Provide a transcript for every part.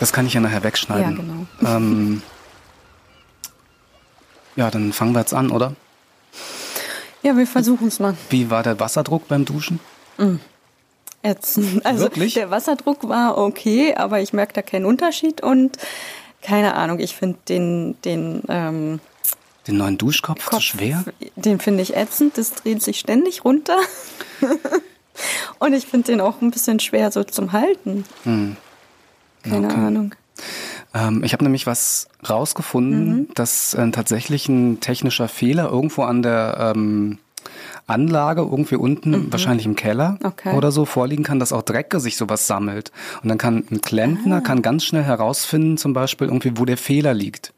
Das kann ich ja nachher wegschneiden. Ja, genau. Ähm, ja, dann fangen wir jetzt an, oder? Ja, wir versuchen es mal. Wie war der Wasserdruck beim Duschen? Ätzend. Also Wirklich? der Wasserdruck war okay, aber ich merke da keinen Unterschied und keine Ahnung, ich finde den, den ähm, Den neuen Duschkopf zu Kopf, schwer? den finde ich ätzend, das dreht sich ständig runter. und ich finde den auch ein bisschen schwer so zum Halten. Keine Okay. Ahnung. Ähm, ich habe nämlich was rausgefunden, Mhm. dass äh, tatsächlich ein technischer Fehler irgendwo an der ähm, Anlage, irgendwie unten, wahrscheinlich im Keller Mhm. Okay. oder so, vorliegen kann, dass auch Dreck sich sowas sammelt. Und dann kann ein Ah. Klempner kann ganz schnell herausfinden, zum Beispiel irgendwie, wo der Fehler liegt.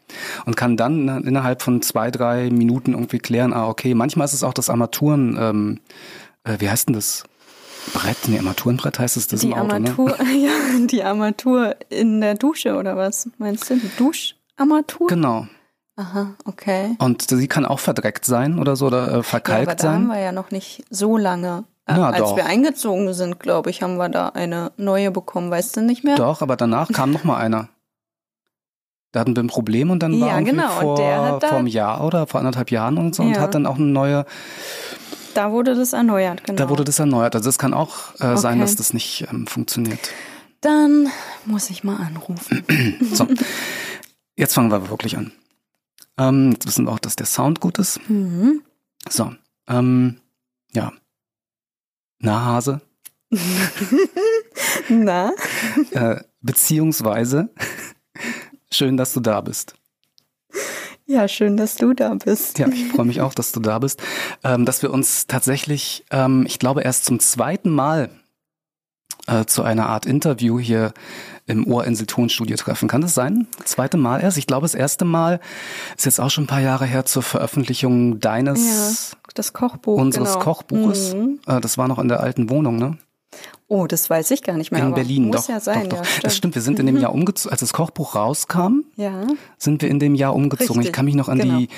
Und kann dann innerhalb von zwei, drei Minuten irgendwie klären, ah, okay, manchmal ist es auch das Armaturen, ähm, äh, wie heißt denn das? Brett? Nee, Armaturenbrett heißt es das Die im Auto, ne? Armatur, ja, die Armatur in der Dusche oder was meinst du? Die Duscharmatur? Genau. Aha, okay. Und sie kann auch verdreckt sein oder so oder äh, Ja, aber verkalkt da haben wir ja noch nicht so lange. Äh, Na, Als doch. wir eingezogen sind, glaube ich, haben wir da eine neue bekommen. Weißt du nicht mehr? Doch, aber danach kam noch mal einer. Da hatten wir ein Problem und dann war Ja, irgendwie genau, und vor, vor einem Jahr oder vor anderthalb Jahren und so und Ja. hat dann auch eine neue, Da wurde das erneuert, genau. da wurde das erneuert. Also es kann auch äh, sein, Okay. dass das nicht ähm, funktioniert. Dann muss ich mal anrufen. So, jetzt fangen wir wirklich an. Ähm, jetzt wissen wir auch, dass der Sound gut ist. Mhm. So, ähm, ja. Na, Hase, Na? äh, beziehungsweise schön, dass du da bist. Ja, schön, dass du da bist. Ja, ich freue mich auch, dass du da bist. Ähm, dass wir uns tatsächlich, ähm, ich glaube, erst zum zweiten Mal äh, zu einer Art Interview hier im Ohrinsel Tonstudio treffen. Kann das sein? Zweite Mal erst? Ich glaube, das erste Mal ist jetzt auch schon ein paar Jahre her zur Veröffentlichung deines, Ja, das Kochbuch. unseres genau. Kochbuches. Mhm. Äh, das war noch in der alten Wohnung, ne? Oh, das weiß ich gar nicht mehr. In Berlin, muss doch. ja sein, doch, doch. ja, stimmt. das stimmt. Wir sind in dem Jahr umgezogen, als das Kochbuch rauskam, Ja, sind wir in dem Jahr umgezogen. Ich Richtig, kann mich noch an genau. die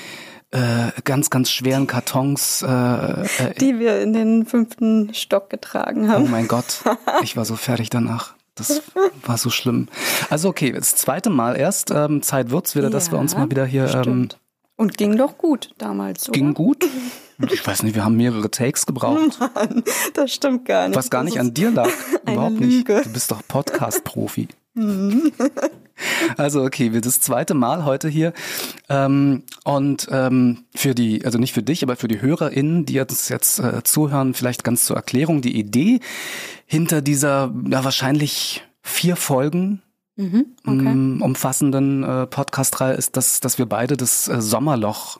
äh, ganz, ganz schweren Kartons äh, äh, die wir in den fünften Stock getragen Oh haben. mein Gott, ich war so fertig danach. Das war so schlimm. Also okay, das zweite Mal erst. Ähm, Zeit wird's wieder, dass wir uns Ja, mal wieder hier. Ähm. Und ging doch gut damals, oder? ging gut. Ich weiß nicht, wir haben mehrere Takes gebraucht, Mann, das stimmt gar nicht. was gar nicht an dir lag. Überhaupt nicht. Mhm. Du bist doch Podcast-Profi. Also okay, wir das zweite Mal heute hier ähm, und ähm, für die, also nicht für dich, aber für die HörerInnen, die uns jetzt äh, zuhören, vielleicht ganz zur Erklärung die Idee hinter dieser ja wahrscheinlich vier Folgen Mhm, okay. ähm, umfassenden äh, Podcast-Reihe ist, dass, dass wir beide das äh, Sommerloch,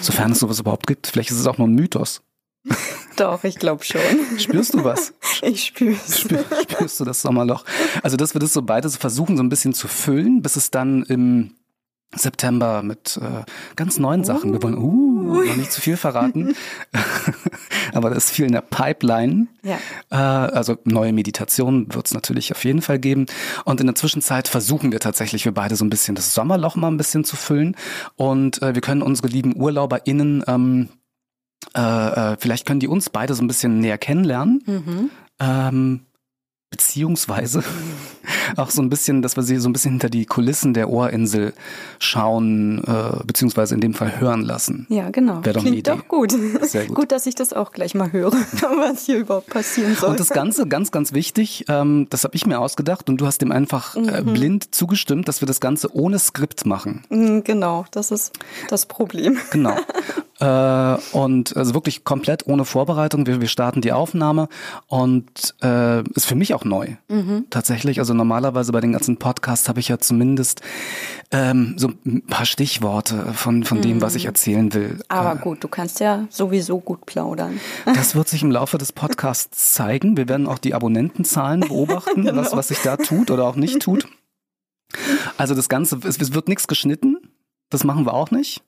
sofern es sowas überhaupt gibt, vielleicht ist es auch nur ein Mythos. Doch, ich glaube schon. Spürst du was? Ich spür's. Spür, spürst du das Sommerloch? Also, dass wir das so beide so versuchen, so ein bisschen zu füllen, bis es dann im September mit äh, ganz neuen Sachen. Wir wollen uh, noch nicht zu viel verraten, aber da ist viel in der Pipeline. Ja. Äh, also neue Meditationen wird es natürlich auf jeden Fall geben. Und in der Zwischenzeit versuchen wir tatsächlich, wir beide so ein bisschen das Sommerloch mal ein bisschen zu füllen. Und äh, wir können unsere lieben UrlauberInnen, ähm, äh, äh, vielleicht können die uns beide so ein bisschen näher kennenlernen. Mhm. Ähm, beziehungsweise auch so ein bisschen, dass wir sie so ein bisschen hinter die Kulissen der Ohrinsel schauen, äh, beziehungsweise in dem Fall hören lassen. Ja, genau. Wär doch Klingt doch gut. Sehr gut. Gut, dass ich das auch gleich mal höre, was hier überhaupt passieren soll. Und das Ganze, ganz, ganz wichtig, ähm, das habe ich mir ausgedacht und du hast dem einfach äh, Mhm. blind zugestimmt, dass wir das Ganze ohne Skript machen. Mm, Genau, das ist das Problem. Genau. äh, und also wirklich komplett ohne Vorbereitung. Wir, wir starten die Aufnahme und äh, ist für mich auch neu. Mhm. Tatsächlich. Also normalerweise bei den ganzen Podcasts habe ich ja zumindest ähm, so ein paar Stichworte von, von dem, was ich erzählen will. Mhm. Aber Äh, gut, du kannst ja sowieso gut plaudern. das wird sich im Laufe des Podcasts zeigen. Wir werden auch die Abonnentenzahlen beobachten, Genau. was, was sich da tut oder auch nicht tut. Also das Ganze, es, es wird nichts geschnitten. Das machen wir auch nicht.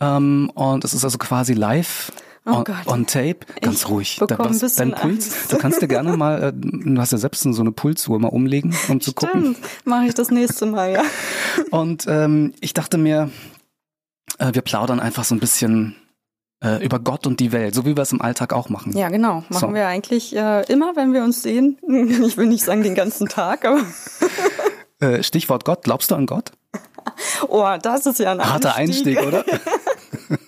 Ähm, und es ist also quasi live Oh on, on tape. Ganz Ich ruhig. ein bisschen dein Puls. Angst. Du kannst dir gerne mal, äh, du hast ja selbst so eine Pulsuhr mal umlegen, um zu gucken. Stimmt, mache ich das nächste Mal, ja. Und ähm, ich dachte mir, äh, wir plaudern einfach so ein bisschen äh, über Gott und die Welt, so wie wir es im Alltag auch machen. Ja, genau. Machen So. wir eigentlich äh, immer, wenn wir uns sehen. Ich will nicht sagen den ganzen Tag, aber Äh, Stichwort Gott. Glaubst du an Gott? Oh, das ist ja ein Harter Einstieg, Einstieg oder?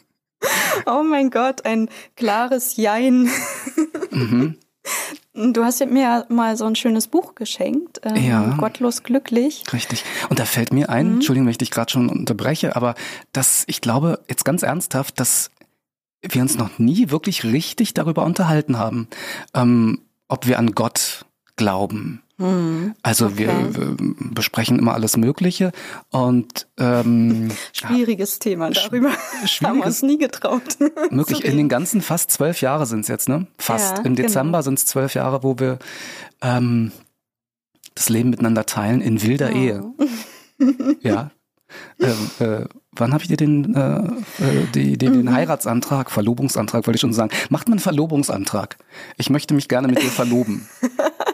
Oh mein Gott, ein klares Jein. Mhm. Du hast mir ja mal so ein schönes Buch geschenkt, ähm, Ja. Gottlos glücklich. Richtig. Und da fällt mir Mhm. ein, Entschuldigung, wenn ich dich gerade schon unterbreche, aber dass ich glaube, jetzt ganz ernsthaft, dass wir uns noch nie wirklich richtig darüber unterhalten haben, ähm, ob wir an Gott glauben. Also wir, Mhm. Okay. wir besprechen immer alles Mögliche und ähm, Schwieriges Thema, darüber haben wir schwieriges- uns nie getraut. möglich in den ganzen fast zwölf Jahre sind es jetzt, ne? Fast. Ja, Im genau. Dezember sind es zwölf Jahre, wo wir ähm, das Leben miteinander teilen in wilder Oh. Ehe. Ja. Ähm, äh, wann habe ich dir den, äh, äh, die, Mhm. den Heiratsantrag, Verlobungsantrag, wollte ich schon sagen. Macht man einen Verlobungsantrag? Ich möchte mich gerne mit dir verloben.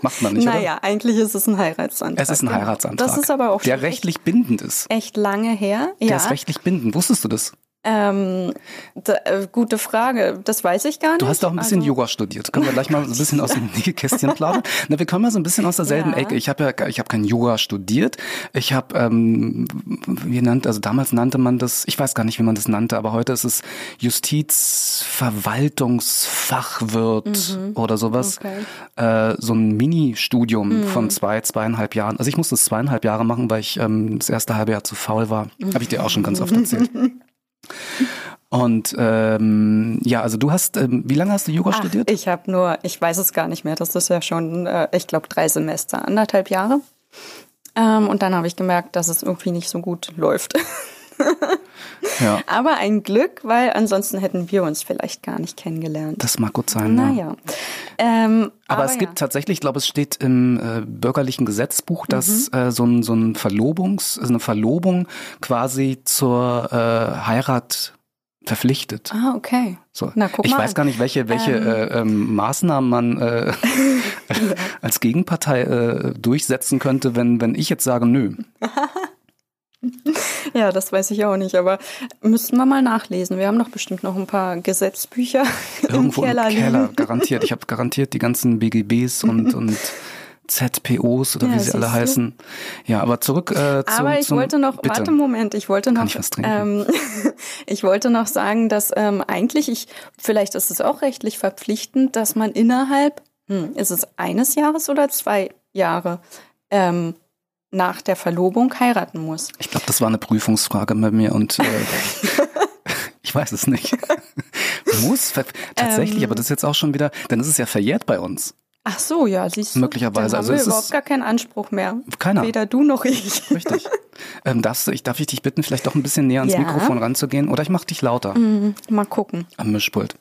Macht man nicht, Naja, eigentlich ist es ein Heiratsantrag. oder? Es ist ein genau. Heiratsantrag. Das ist aber auch Der schon rechtlich bindend ist. echt, lange her. Der ja. ist rechtlich bindend. Wusstest du das? Ähm, da, äh, gute Frage. Das weiß ich gar nicht. Du hast auch ein bisschen also, Yoga studiert. Können wir gleich mal so ein bisschen aus dem Nähkästchen plaudern? Na, wir kommen ja so ein bisschen aus derselben Ja. Ecke. Ich habe ja, ich habe kein Yoga studiert. Ich habe, ähm, wie nannt, also damals nannte man das, ich weiß gar nicht, wie man das nannte, aber heute ist es Justizverwaltungsfachwirt oder sowas. Mhm. Okay. Äh, so ein Mini-Studium Mhm. von zwei, zweieinhalb Jahren. Also ich musste es zweieinhalb Jahre machen, weil ich ähm, das erste halbe Jahr zu faul war. Habe ich dir auch schon ganz oft erzählt. Und ähm, ja, also du hast, ähm, wie lange hast du Yoga Ach, studiert? ich habe nur, ich weiß es gar nicht mehr. Das ist ja schon, äh, ich glaube, drei Semester, anderthalb Jahre. Ähm, und dann habe ich gemerkt, dass es irgendwie nicht so gut läuft. Ja, Aber ein Glück, weil ansonsten hätten wir uns vielleicht gar nicht kennengelernt. das mag gut sein. ja. Naja. Ähm, Aber, es ja. gibt tatsächlich, ich glaube, es steht im äh, bürgerlichen Gesetzbuch, dass Mhm. äh, so ein, so ein Verlobungs, also eine Verlobung quasi zur äh, Heirat verpflichtet. Ah, okay. So. Na, guck ich mal weiß an. gar nicht, welche, welche Ähm. äh, ähm, Maßnahmen man äh, als Gegenpartei äh, durchsetzen könnte, wenn, wenn ich jetzt sage, nö. Ja, das weiß ich auch nicht, aber müssten wir mal nachlesen. Wir haben doch bestimmt noch ein paar Gesetzbücher Irgendwo im Keller, im Keller, garantiert. Ich habe garantiert die ganzen BGBs und, und ZPOs oder Ja, wie sie alle du. heißen. Ja, aber zurück äh, zum Aber ich zum, wollte noch, bitte. warte, Moment, ich wollte noch, ich was trinken? ähm, ich wollte noch sagen, dass ähm, eigentlich ich, vielleicht ist es auch rechtlich verpflichtend, dass man innerhalb, hm, ist es eines Jahres oder zwei Jahre ähm, nach der Verlobung heiraten muss. Ich glaube, das war eine Prüfungsfrage bei mir und äh, ich weiß es nicht. Muss tatsächlich, Ähm. aber das ist jetzt auch schon wieder, dann ist es ja verjährt bei uns. Ach so, ja, siehst du. Möglicherweise, Dann also haben wir ist es- überhaupt gar keinen Anspruch mehr. Keiner. Weder du noch ich. Richtig. ähm, darfst du, ich darf ich dich bitten, vielleicht doch ein bisschen näher ans Ja. Mikrofon ranzugehen oder ich mach dich lauter Hm, Mal gucken. am Mischpult.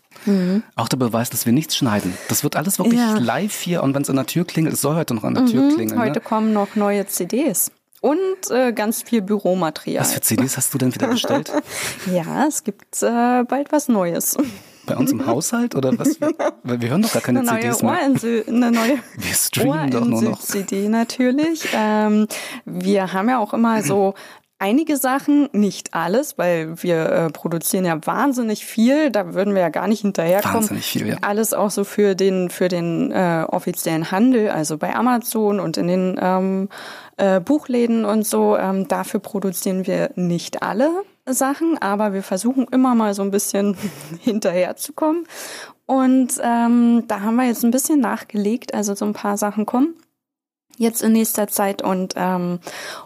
Auch der Beweis, dass wir nichts schneiden. Das wird alles wirklich Ja. live hier und wenn es an der Tür klingelt, es soll heute noch an der Tür klingeln. Heute Ne? kommen noch neue CDs. Und äh, ganz viel Büromaterial. Was für CDs hast du denn wieder bestellt? Ja, es gibt äh, bald was Neues. Bei uns im Haushalt oder was? Weil wir hören doch gar keine Eine neue CDs mehr. Ohrinsel, eine neue Wir streamen doch nur noch. CD natürlich. Ähm, wir haben ja auch immer so einige Sachen, nicht alles, weil wir äh, produzieren ja wahnsinnig viel. Da würden wir ja gar nicht hinterherkommen. Wahnsinnig viel, ja. Alles auch so für den für den äh, offiziellen Handel, also bei Amazon und in den ähm, äh, Buchläden und so. Ähm, dafür produzieren wir nicht alle Sachen, aber wir versuchen immer mal so ein bisschen hinterherzukommen. Und ähm, da haben wir jetzt ein bisschen nachgelegt, also so ein paar Sachen kommen jetzt in nächster Zeit und ähm,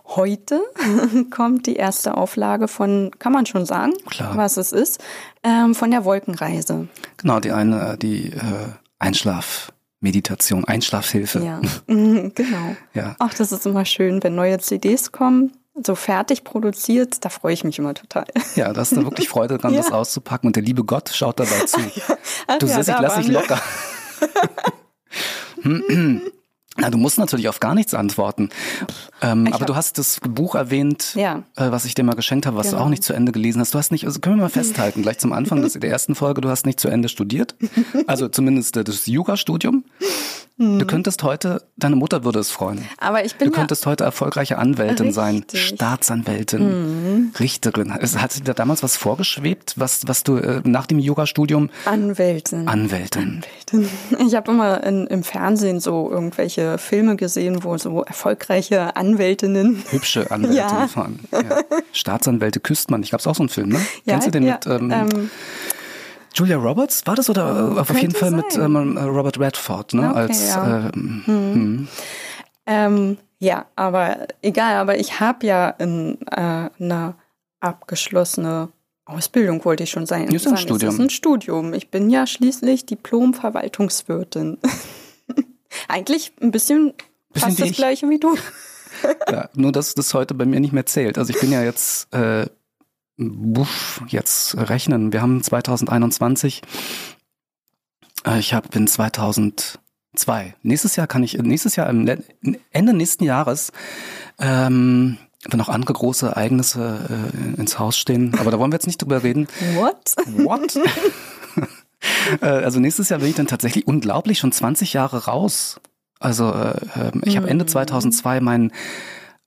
heute kommt die erste Auflage von, kann man schon sagen, Klar. was es ist, ähm, von der Wolkenreise. Genau, die eine, die äh, Einschlafmeditation, Einschlafhilfe. Ja, Mhm, genau. Ja. Ach, das ist immer schön, wenn neue CDs kommen, so fertig produziert, da freue ich mich immer total. Ja, da hast du wirklich Freude dran, Ja. das auszupacken und der liebe Gott schaut dabei zu. Ach Du ja, Sissy, da lass dich locker. Na, du musst natürlich auf gar nichts antworten. Ähm, aber hab- du hast das Buch erwähnt, Ja. äh, was ich dir mal geschenkt habe, was du Genau. auch nicht zu Ende gelesen hast. Du hast nicht, also können wir mal festhalten, gleich zum Anfang des, der ersten Folge, du hast nicht zu Ende studiert. Also zumindest das Jurastudium. Du könntest heute, deine Mutter würde es freuen. Aber ich bin Du könntest heute erfolgreiche Anwältin sein, Richtig. Staatsanwältin, Richterin. Es Hat dir da damals was vorgeschwebt, was, was du äh, nach dem Yogastudium ja Anwältin. Anwältin? Ich habe immer in, im Fernsehen so irgendwelche Filme gesehen, wo so erfolgreiche Anwältinnen. Hübsche Anwältin Ja. fahren. Ja. Staatsanwälte küsst man. Ich glaube, es auch so ein Film, ne? Ja, Kennst du den mit ähm, ähm, Julia Roberts? War das oder äh, auf jeden Fall mit sein. ähm, Robert Redford, ne? Okay, Als ja. ähm, Ähm, ja, aber egal, aber ich habe ja in, äh, eine abgeschlossene Ausbildung, wollte ich schon sein. Ist ein sagen. Studium. Es ist ein Studium. Ich bin ja schließlich Diplom-Verwaltungswirtin. Eigentlich ein bisschen, Bisschen fast das ich. gleiche wie du. Ja, nur dass das heute bei mir nicht mehr zählt. Also ich bin ja jetzt, äh, buff, jetzt rechnen. Wir haben 2021. Äh, ich hab, bin 2002. Nächstes Jahr kann ich, nächstes Jahr, Ende nächsten Jahres, ähm, wenn noch andere große Ereignisse äh, ins Haus stehen. Aber da wollen wir jetzt nicht drüber reden. What? What? Äh, also nächstes Jahr bin ich dann tatsächlich unglaublich schon 20 Jahre raus. Also äh, ähm, ich habe Ende 2002 meinen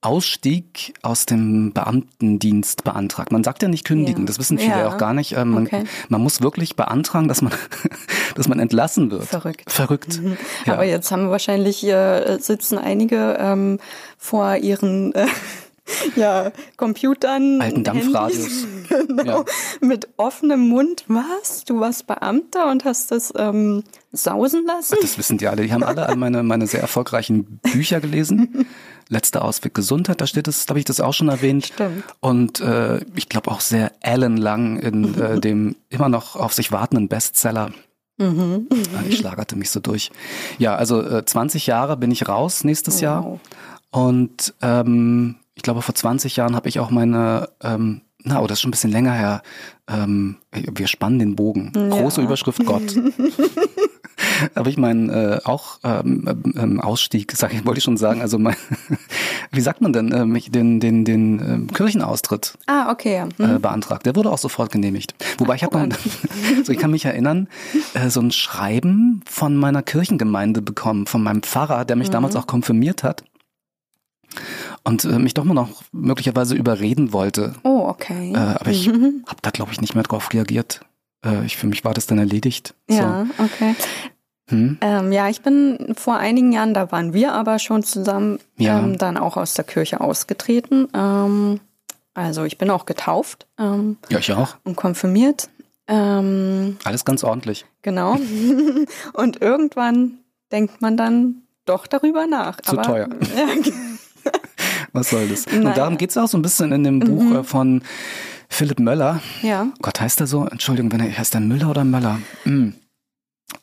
Ausstieg aus dem Beamtendienst beantragt. Man sagt ja nicht kündigen, Ja. das wissen viele Ja. auch gar nicht. Ähm, man, Okay. man muss wirklich beantragen, dass man, dass man entlassen wird. Verrückt. Verrückt. Ja. Aber jetzt haben wahrscheinlich hier sitzen einige ähm, vor ihren äh, ja, Computern, Alten Dampfradios. genau, Ja. mit offenem Mund. Was? Du warst Beamter und hast das ähm, sausen lassen? Das wissen die alle. Die haben alle all meine, meine sehr erfolgreichen Bücher gelesen. Letzter Ausweg Gesundheit, da steht es, habe ich das auch schon erwähnt. Stimmt. Und äh, ich glaube auch sehr ellenlang in äh, dem immer noch auf sich wartenden Bestseller. Mhm. Äh, Ich schlagerte mich so durch. Ja, also äh, 20 Jahre bin ich raus nächstes Jahr. Wow. Und ähm, ich glaube, vor 20 Jahren habe ich auch meine, ähm, na, oh, das ist schon ein bisschen länger her. Ähm, wir spannen den Bogen. Große Überschrift Gott. habe ich meinen äh, auch ähm, ähm, Ausstieg, sag ich, wollte ich schon sagen, also mein, wie sagt man denn, ähm, den, den, den ähm, Kirchenaustritt Ah, okay. Ja. Hm. äh, beantragt. Der wurde auch sofort genehmigt. Wobei ich habe noch, so ich kann mich erinnern, äh, so ein Schreiben von meiner Kirchengemeinde bekommen, von meinem Pfarrer, der mich damals auch konfirmiert hat und äh, mich doch mal noch möglicherweise überreden wollte. Oh, okay. Äh, aber ich Mhm. habe da glaube ich nicht mehr drauf reagiert. Äh, ich für mich war das dann erledigt. Ja, okay. So. Hm? Ähm, ja, ich bin vor einigen Jahren, da waren wir aber schon zusammen, Ja. ähm, dann auch aus der Kirche ausgetreten. Ähm, also ich bin auch getauft ähm, Ja, ich auch. und konfirmiert. Ähm, Alles ganz ordentlich. genau. und irgendwann denkt man dann doch darüber nach. Zu aber, teuer. Was soll das? Naja. Und darum geht's auch so ein bisschen in dem Buch äh, von Philipp Möller. ja. Gott, heißt er so? Entschuldigung, wenn er heißt er Müller oder Möller? Hm.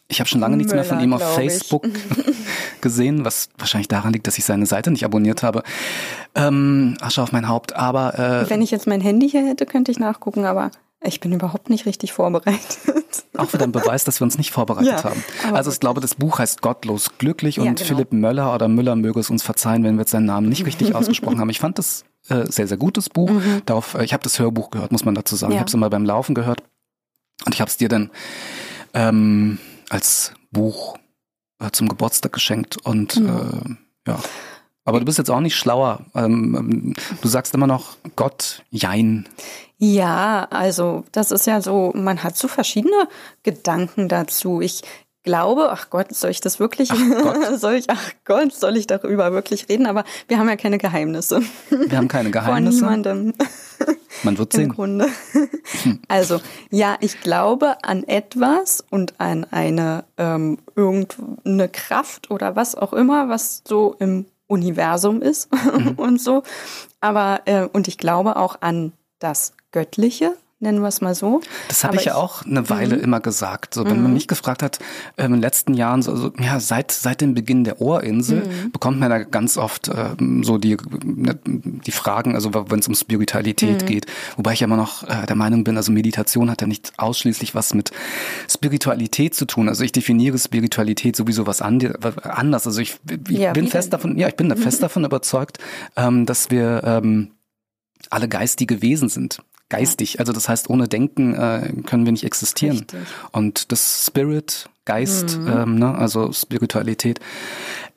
Ich habe schon lange nichts mehr von ihm auf. Facebook gesehen, was wahrscheinlich daran liegt, dass ich seine Seite nicht abonniert habe. Ähm, Asche auf mein Haupt. Aber äh, Wenn ich jetzt mein Handy hier hätte, könnte ich nachgucken, aber ich bin überhaupt nicht richtig vorbereitet. auch wieder ein Beweis, dass wir uns nicht vorbereitet Ja, haben. Also ich glaube, das Buch heißt Gottlos glücklich und Ja, genau. Philipp Möller oder Müller möge es uns verzeihen, wenn wir jetzt seinen Namen nicht richtig ausgesprochen haben. Ich fand das äh, sehr, sehr gutes Buch. Darauf, äh, ich habe das Hörbuch gehört, muss man dazu sagen. Mhm. Ja. Ich habe es immer beim Laufen gehört und ich habe es dir dann ähm, als Buch äh, zum Geburtstag geschenkt und Genau. äh, ja. Aber du bist jetzt auch nicht schlauer. Ähm, ähm, du sagst immer noch Gott, Jein. Ja, also das ist ja so, man hat so verschiedene Gedanken dazu. Ich glaube, ach Gott, soll ich das wirklich, soll ich, ach Gott, soll ich darüber wirklich reden? Aber wir haben ja keine Geheimnisse Wir haben keine vor Geheimnisse. niemandem Man wird im sehen. Grunde. Also ja, ich glaube an etwas und an eine ähm, irgendeine Kraft oder was auch immer, was so im Universum ist und so. Aber äh, und ich glaube auch an das Göttliche, nennen wir es mal so. Das habe ich ja auch eine Weile Mhm. immer gesagt. So, wenn man mich gefragt hat, ähm, in den letzten Jahren, so, so, ja, seit, seit dem Beginn der Ohrinsel, Mhm. bekommt man da ganz oft ähm, so die, ne, die Fragen, also wenn es um Spiritualität Mhm. geht. Wobei ich immer noch äh, der Meinung bin, also Meditation hat ja nicht ausschließlich was mit Spiritualität zu tun. Also ich definiere Spiritualität sowieso was ande- anders. Also ich, ich Ja, bin fest davon, ja, ich bin fest davon überzeugt, ähm, dass wir ähm, alle geistige Wesen sind. Geistig. Also das heißt, ohne Denken äh, können wir nicht existieren. Richtig. Und das Spirit, Geist, ähm, ne, also Spiritualität.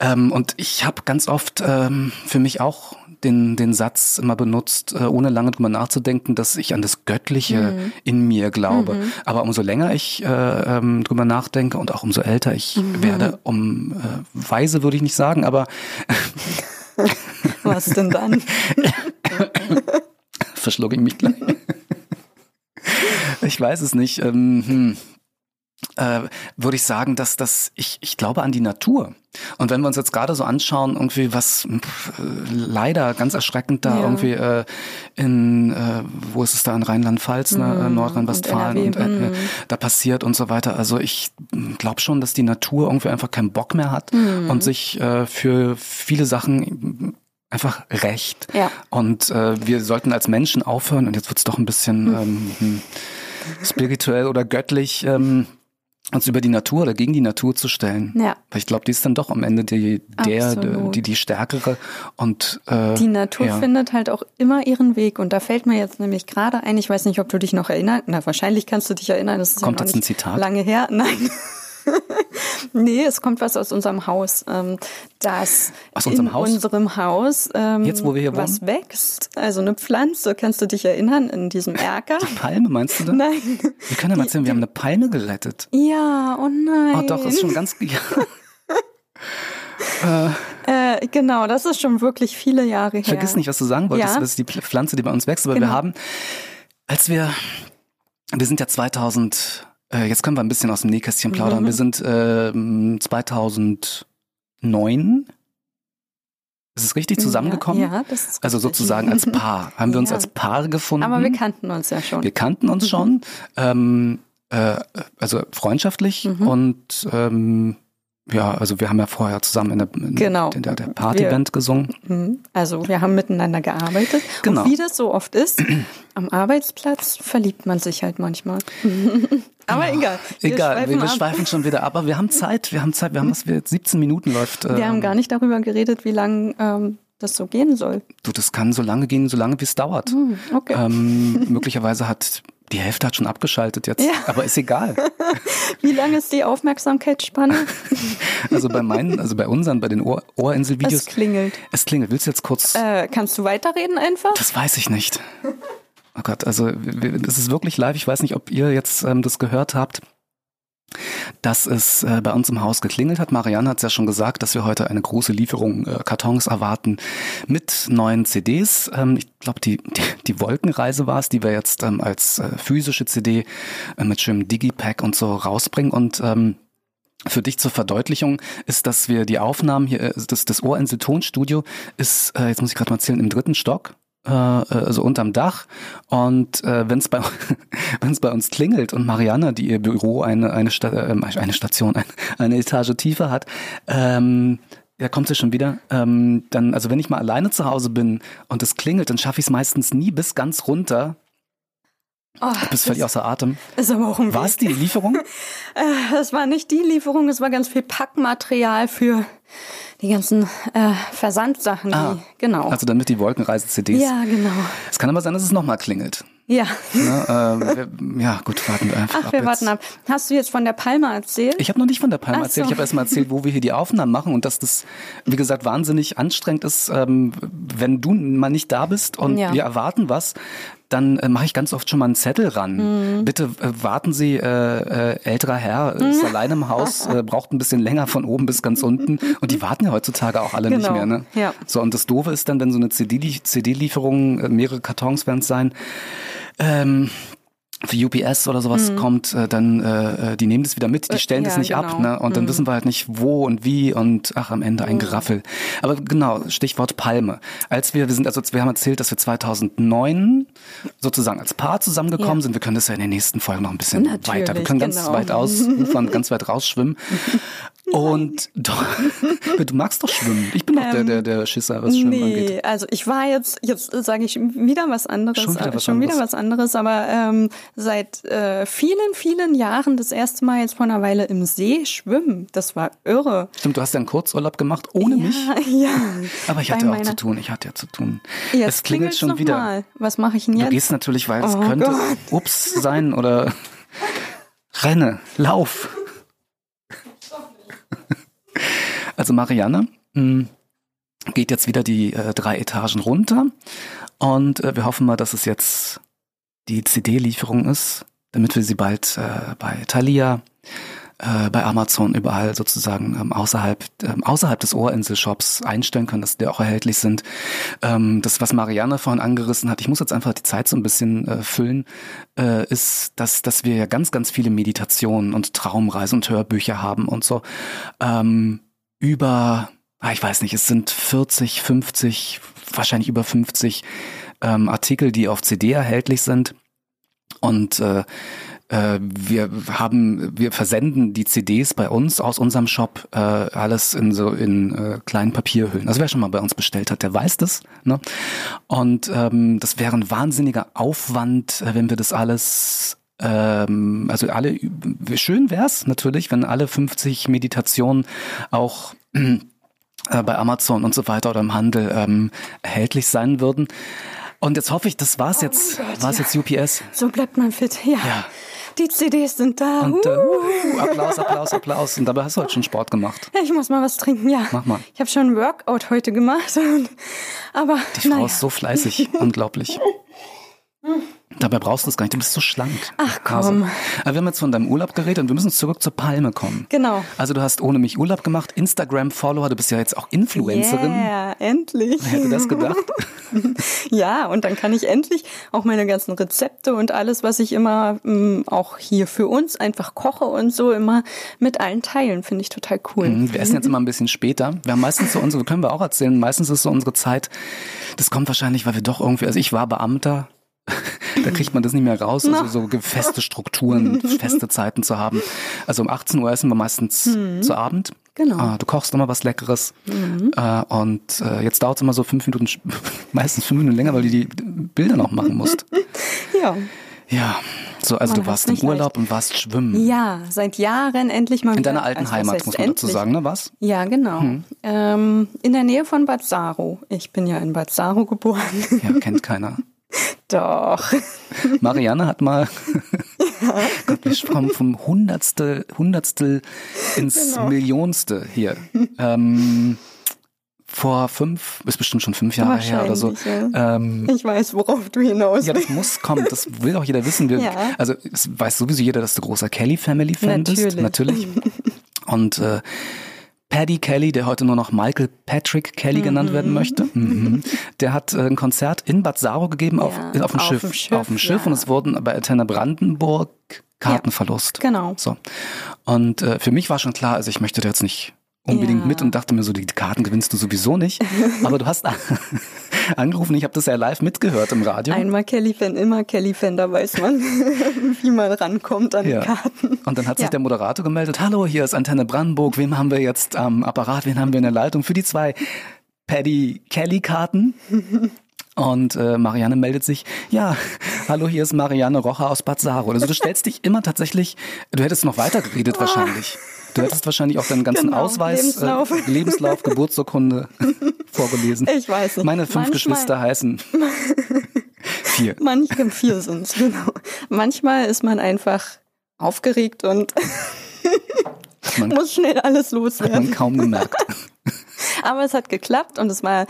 Ähm, und ich habe ganz oft ähm, für mich auch den, den Satz immer benutzt, äh, ohne lange drüber nachzudenken, dass ich an das Göttliche in mir glaube. Aber umso länger ich äh, ähm, drüber nachdenke und auch umso älter ich werde, um äh, weise würde ich nicht sagen, aber Was denn dann? verschlucke ich mich gleich. ich weiß es nicht. Ähm, hm. äh, würde ich sagen, dass das ich ich glaube an die Natur. Und wenn wir uns jetzt gerade so anschauen, irgendwie was pf, äh, leider ganz erschreckend da Ja. irgendwie äh, in äh, wo ist es da in Rheinland-Pfalz, ne, äh, Nordrhein-Westfalen und und, NRW, äh, da passiert und so weiter. Also ich glaube schon, dass die Natur irgendwie einfach keinen Bock mehr hat und sich äh, für viele Sachen einfach recht. Ja. Und äh, wir sollten als Menschen aufhören, und jetzt wird's doch ein bisschen ähm, hm, spirituell oder göttlich, ähm, uns über die Natur oder gegen die Natur zu stellen. Ja. Weil ich glaube, die ist dann doch am Ende die, der, Absolut. die, die stärkere und äh, Die Natur ja. findet halt auch immer ihren Weg. Und da fällt mir jetzt nämlich gerade ein, ich weiß nicht, ob du dich noch erinnerst. Na, wahrscheinlich kannst du dich erinnern. Das ist Kommt ja jetzt ein Zitat? lange her. Nein. nee, es kommt was aus unserem Haus. Ähm, dass Aus unserem in Haus? unserem Haus ähm, Jetzt, wo wir hier was wächst. Also eine Pflanze, kannst du dich erinnern, in diesem Erker? Palme, meinst du das? Nein. Wir können ja mal erzählen, wir haben eine Palme gerettet. Ja, oh nein. Oh doch, ist schon ganz... Ja. Äh, genau, das ist schon wirklich viele Jahre her. Vergiss nicht, was du sagen wolltest. Ja. Das ist die Pflanze, die bei uns wächst. Aber Genau. wir haben, als wir, wir sind ja 2000, äh, jetzt können wir ein bisschen aus dem Nähkästchen plaudern. Mhm. Wir sind ähm, 2009, ist es richtig zusammengekommen? Ja, ja, das ist Also richtig. sozusagen als Paar. Haben wir uns Ja. als Paar gefunden? Aber wir kannten uns ja schon. Wir kannten uns schon, ähm, äh, also freundschaftlich Mhm. und ähm, ja, also wir haben ja vorher zusammen in der, in Genau. der, der Partyband gesungen. Mhm. Also wir haben miteinander gearbeitet. Genau. Und wie das so oft ist, am Arbeitsplatz verliebt man sich halt manchmal. Aber egal. Wir Egal, schweifen wir, wir ab. schweifen schon wieder ab, aber wir haben Zeit, wir haben Zeit, wir haben was, wir jetzt 17 Minuten läuft. Wir ähm, haben gar nicht darüber geredet, wie lange ähm, das so gehen soll. Du, das kann so lange gehen, so lange wie es dauert. Hm, okay. Ähm, möglicherweise hat die Hälfte hat schon abgeschaltet jetzt, Ja. aber ist egal. Wie lange ist die Aufmerksamkeitsspanne? Also bei meinen, also bei unseren, bei den Ohr Ohrinselvideos. Es klingelt. Es klingelt. Willst du jetzt kurz? Äh, kannst du weiterreden einfach? Das weiß ich nicht. Oh Gott, also das ist wirklich live. Ich weiß nicht, ob ihr jetzt ähm, das gehört habt, dass es äh, bei uns im Haus geklingelt hat. Marianne hat es ja schon gesagt, dass wir heute eine große Lieferung äh, Kartons erwarten mit neuen CDs. Ähm, ich glaube, die, die, die Wolkenreise war es, die wir jetzt ähm, als äh, physische CD äh, mit schönem Digipack und so rausbringen und ähm, für dich zur Verdeutlichung ist, dass wir die Aufnahmen hier, äh, das, das Ohrinsel Tonstudio ist, äh, jetzt muss ich gerade mal zählen, im dritten Stock, äh, also unterm Dach. Und äh, wenn es bei wenn es bei uns klingelt und Marianne, die ihr Büro eine eine, Sta äh, eine Station, ein, eine Etage tiefer hat, ähm, ja, kommt sie schon wieder. Ähm, dann, also wenn ich mal alleine zu Hause bin und es klingelt, dann schaffe ich es meistens nie bis ganz runter. Oh, Du bist völlig außer Atem. ist aber auch ein War es die Lieferung? Äh, Es war nicht die Lieferung, es war ganz viel Packmaterial für die ganzen äh, Versandsachen. Die, Ah, genau. Also damit die Wolkenreise-CDs. ja, genau. Es kann aber sein, dass es nochmal klingelt. Ja. Ne? äh, wir, ja, gut, warten wir einfach Ach, wir jetzt. warten ab. Hast du jetzt von der Palme erzählt? Ich habe noch nicht von der Palme Ach erzählt. so. Ich habe erst mal erzählt, wo wir hier die Aufnahmen machen und dass das, wie gesagt, wahnsinnig anstrengend ist, ähm, wenn du mal nicht da bist und Ja. wir erwarten was. Dann äh, mache ich ganz oft schon mal einen Zettel ran. Mhm. Bitte äh, warten Sie, äh, äh, älterer Herr, ist Mhm. allein im Haus, äh, braucht ein bisschen länger von oben bis ganz unten. Und die warten ja heutzutage auch alle nicht Genau, mehr. Ne? ja. So, und das Doofe ist dann, wenn so eine CD CD-Lieferung, äh, mehrere Kartons werden es sein, ähm, für UPS oder sowas kommt, äh, dann äh, äh, die nehmen das wieder mit, die Äh, stellen das ja, nicht ab, genau. ne? Und dann wissen wir halt nicht, wo und wie und ach am Ende ein Geraffel. Aber genau, Stichwort Palme. Als wir, wir sind also wir haben erzählt, dass wir 2009 sozusagen als Paar zusammengekommen Ja. sind. Wir können das ja in den nächsten Folgen noch ein bisschen Natürlich, weiter. Wir können ganz genau. weit ausufern, ganz weit rausschwimmen. Und doch, du magst doch schwimmen. Ich bin doch der, der, der Schisser, was Schwimmen nee, angeht. also ich war jetzt, jetzt sage ich wieder was anderes, Schon wieder was schon anderes. wieder was anderes, aber ähm, seit äh, vielen, vielen Jahren das erste Mal jetzt vor einer Weile im See schwimmen. Das war irre. Stimmt, du hast ja einen Kurzurlaub gemacht ohne mich. Ja, ja. Aber ich hatte auch meiner- zu tun. Ich hatte ja zu tun. Jetzt es klingelt schon wieder. Mal. Was mache ich denn Du jetzt? gehst natürlich, weil es Oh könnte Gott. Ups sein oder Renne, Lauf. Also Marianne mh, geht jetzt wieder die äh, drei Etagen runter und äh, wir hoffen mal, dass es jetzt die CD-Lieferung ist, damit wir sie bald äh, bei Thalia, äh, bei Amazon überall sozusagen ähm, außerhalb ähm, außerhalb des Ohrinsel-Shops einstellen können, dass die auch erhältlich sind. Ähm, das, was Marianne vorhin angerissen hat, ich muss jetzt einfach die Zeit so ein bisschen äh, füllen, äh, ist, dass, dass wir ja ganz, ganz viele Meditationen und Traumreisen und Hörbücher haben und so. Ähm, über, ah, ich weiß nicht, es sind 40, 50, wahrscheinlich über 50 ähm, Artikel, die auf CD erhältlich sind. Und äh, äh, wir haben, wir versenden die CDs bei uns aus unserem Shop äh, alles in so in äh, kleinen Papierhüllen. Also wer schon mal bei uns bestellt hat, der weiß das. Ne? Und ähm, das wäre ein wahnsinniger Aufwand, äh, wenn wir das alles ähm, also alle schön wär's natürlich, wenn alle 50 Meditationen auch äh, bei Amazon und so weiter oder im Handel ähm, erhältlich sein würden. Und jetzt hoffe ich, das war's jetzt. Gott, war's ja. jetzt UPS? So bleibt man fit. Ja. Ja. Die CDs sind da. Und Uh. uh, Applaus, Applaus, Applaus. Und dabei hast du heute schon Sport gemacht. Ich muss mal was trinken, ja. Mach mal. Ich habe schon ein Workout heute gemacht. Aber Die Frau naja. ist so fleißig, unglaublich. Dabei brauchst du es gar nicht, du bist so schlank. Ach, komm. Hase. Aber wir haben jetzt von deinem Urlaub geredet und wir müssen zurück zur Palme kommen. Genau. Also du hast ohne mich Urlaub gemacht, Instagram-Follower, du bist ja jetzt auch Influencerin. Yeah, endlich. Wer hätte das gedacht? Ja, und dann kann ich endlich auch meine ganzen Rezepte und alles, was ich immer ähm, auch hier für uns einfach koche und so immer mit allen teilen. Finde ich total cool. Mhm, Wir essen jetzt immer ein bisschen später. Wir haben meistens so unsere, können wir auch erzählen, meistens ist so unsere Zeit, das kommt wahrscheinlich, weil wir doch irgendwie, also ich war Beamter, da kriegt man das nicht mehr raus, also so feste Strukturen, feste Zeiten zu haben. Also um 18 Uhr essen wir meistens zu Abend. Genau. Ah, du kochst immer was Leckeres. Äh, und äh, jetzt dauert es immer so fünf Minuten, meistens fünf Minuten länger, weil du die Bilder noch machen musst. Ja. Ja, so, also Man du warst im Urlaub und warst schwimmen. Ja, seit Jahren endlich mal In deiner alten also, Heimat, muss man dazu sagen, ne? Was? Ja, genau. Hm. Ähm, in der Nähe von Bad Saro. Ich bin ja in Bad Saro geboren. Ja, kennt keiner. Doch. Marianne hat mal, Gott, wir kommen vom Hundertstel, Hundertstel ins Genau. Millionste hier. Ähm, vor fünf, ist bestimmt schon fünf Jahre her oder so. Wahrscheinlich, Ähm, Ich weiß, worauf du hinaus ja, das willst. muss kommen. Das will auch jeder wissen. Wir, Ja. Also es weiß sowieso jeder, dass du großer Kelly Family Fan bist. Natürlich. Natürlich. Und äh, Paddy Kelly, der heute nur noch Michael Patrick Kelly genannt werden möchte, mhm. der hat äh, ein Konzert in Bad Saro gegeben auf, Ja, auf dem auf Schiff. dem Schiff, auf dem Schiff ja. und es wurden bei Antenne Brandenburg Kartenverlust. Genau. So. Und äh, für mich war schon klar, also ich möchte da jetzt nicht unbedingt Ja. mit und dachte mir so, die Karten gewinnst du sowieso nicht. Aber du hast angerufen, ich habe das ja live mitgehört im Radio. Einmal Kelly-Fan, immer Kelly-Fan, da weiß man, wie man rankommt an Ja. die Karten. Und dann hat sich Ja. der Moderator gemeldet, hallo, hier ist Antenne Brandenburg, wem haben wir jetzt am Apparat, wen haben wir in der Leitung für die zwei Paddy Kelly Karten? Und äh, Marianne meldet sich, ja, hallo, hier ist Marianne Rocher aus Bad Saro. Also du stellst dich immer tatsächlich, du hättest noch weiter geredet wahrscheinlich. Du hättest wahrscheinlich auch deinen ganzen Genau, Ausweis, Lebenslauf. Äh, Lebenslauf Geburtsurkunde vorgelesen. Ich weiß nicht. Meine fünf Manchmal- Geschwister heißen vier. Manche vier sind's, genau. Manchmal ist man einfach aufgeregt und man, muss schnell alles hat man loswerden. kaum gemerkt. Aber es hat geklappt und es war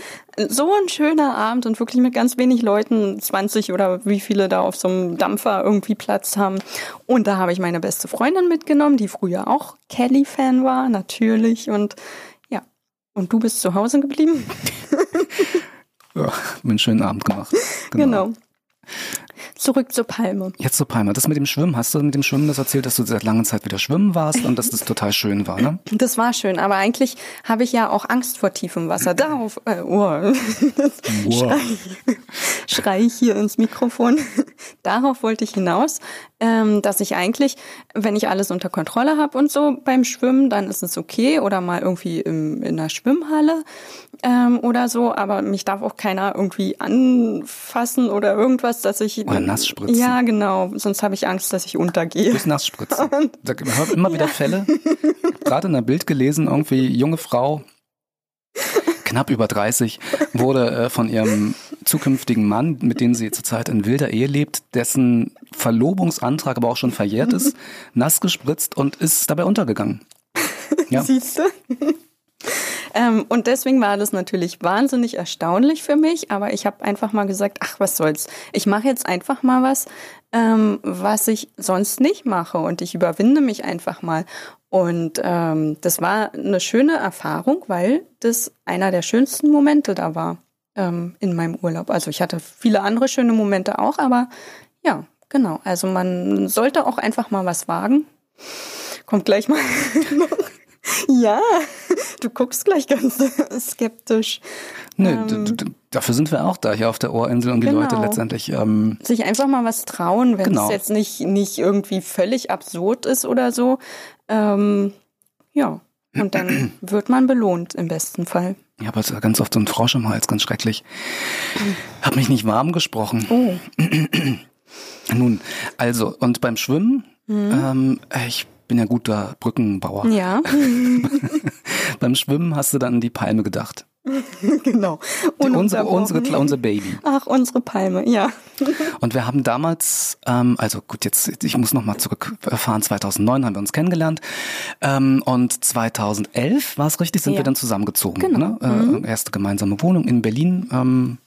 so ein schöner Abend und wirklich mit ganz wenig Leuten, 20 oder wie viele da auf so einem Dampfer irgendwie Platz haben. Und da habe ich meine beste Freundin mitgenommen, die früher auch Kelly-Fan war, natürlich. Und ja, und du bist zu Hause geblieben? Ja, einen schönen Abend gemacht. Genau. Zurück zur Palme. Jetzt zur Palme. Das mit dem Schwimmen, hast du mit dem Schwimmen das erzählt, dass du seit langer Zeit wieder schwimmen warst und dass das total schön war, ne? Das war schön, aber eigentlich habe ich ja auch Angst vor tiefem Wasser. Darauf, äh, oh, schrei, schrei ich hier ins Mikrofon. Darauf wollte ich hinaus, ähm, dass ich eigentlich, wenn ich alles unter Kontrolle habe und so beim Schwimmen, dann ist es okay oder mal irgendwie im, in der Schwimmhalle ähm, oder so, aber mich darf auch keiner irgendwie anfassen oder irgendwas, dass ich Oder nass spritzen. Ja, genau, sonst habe ich Angst, dass ich untergehe. Durchs Nass spritzen. Man hört immer wieder Fälle. Gerade in der Bild gelesen, irgendwie junge Frau, knapp über 30, wurde äh, von ihrem zukünftigen Mann, mit dem sie zurzeit in wilder Ehe lebt, dessen Verlobungsantrag aber auch schon verjährt ist, nass gespritzt und ist dabei untergegangen. Ja. Siehst du? Ähm, und deswegen war das natürlich wahnsinnig erstaunlich für mich, aber ich habe einfach mal gesagt, ach, was soll's. Ich mache jetzt einfach mal was, ähm, was ich sonst nicht mache und ich überwinde mich einfach mal. Und ähm, das war eine schöne Erfahrung, weil das einer der schönsten Momente da war ähm, in meinem Urlaub. Also ich hatte viele andere schöne Momente auch, aber ja, genau. Also man sollte auch einfach mal was wagen. Kommt gleich mal. Ja, du guckst gleich ganz skeptisch. Nö, Ähm, dafür sind wir auch da hier auf der Ohrinsel, um die Genau. Leute letztendlich ähm, Sich einfach mal was trauen, wenn Genau. es jetzt nicht, nicht irgendwie völlig absurd ist oder so. Ähm, ja, und dann wird man belohnt im besten Fall. Ich habe halt ganz oft so einen Frosch im Hals, ganz schrecklich. Hab mich nicht warm gesprochen. Oh, Nun, also, und beim Schwimmen, ähm, ich bin ja guter Brückenbauer. ja, Beim Schwimmen hast du dann an die Palme gedacht. genau. Die, unsere, unsere, Kle- unser Baby. Ach, unsere Palme, ja. Und wir haben damals, ähm, also gut, jetzt, ich muss nochmal zurückfahren, 2009 haben wir uns kennengelernt. Ähm, und 2011, war es richtig, sind Ja. wir dann zusammengezogen. Genau. Ne? Äh, Erste gemeinsame Wohnung in Berlin, ähm,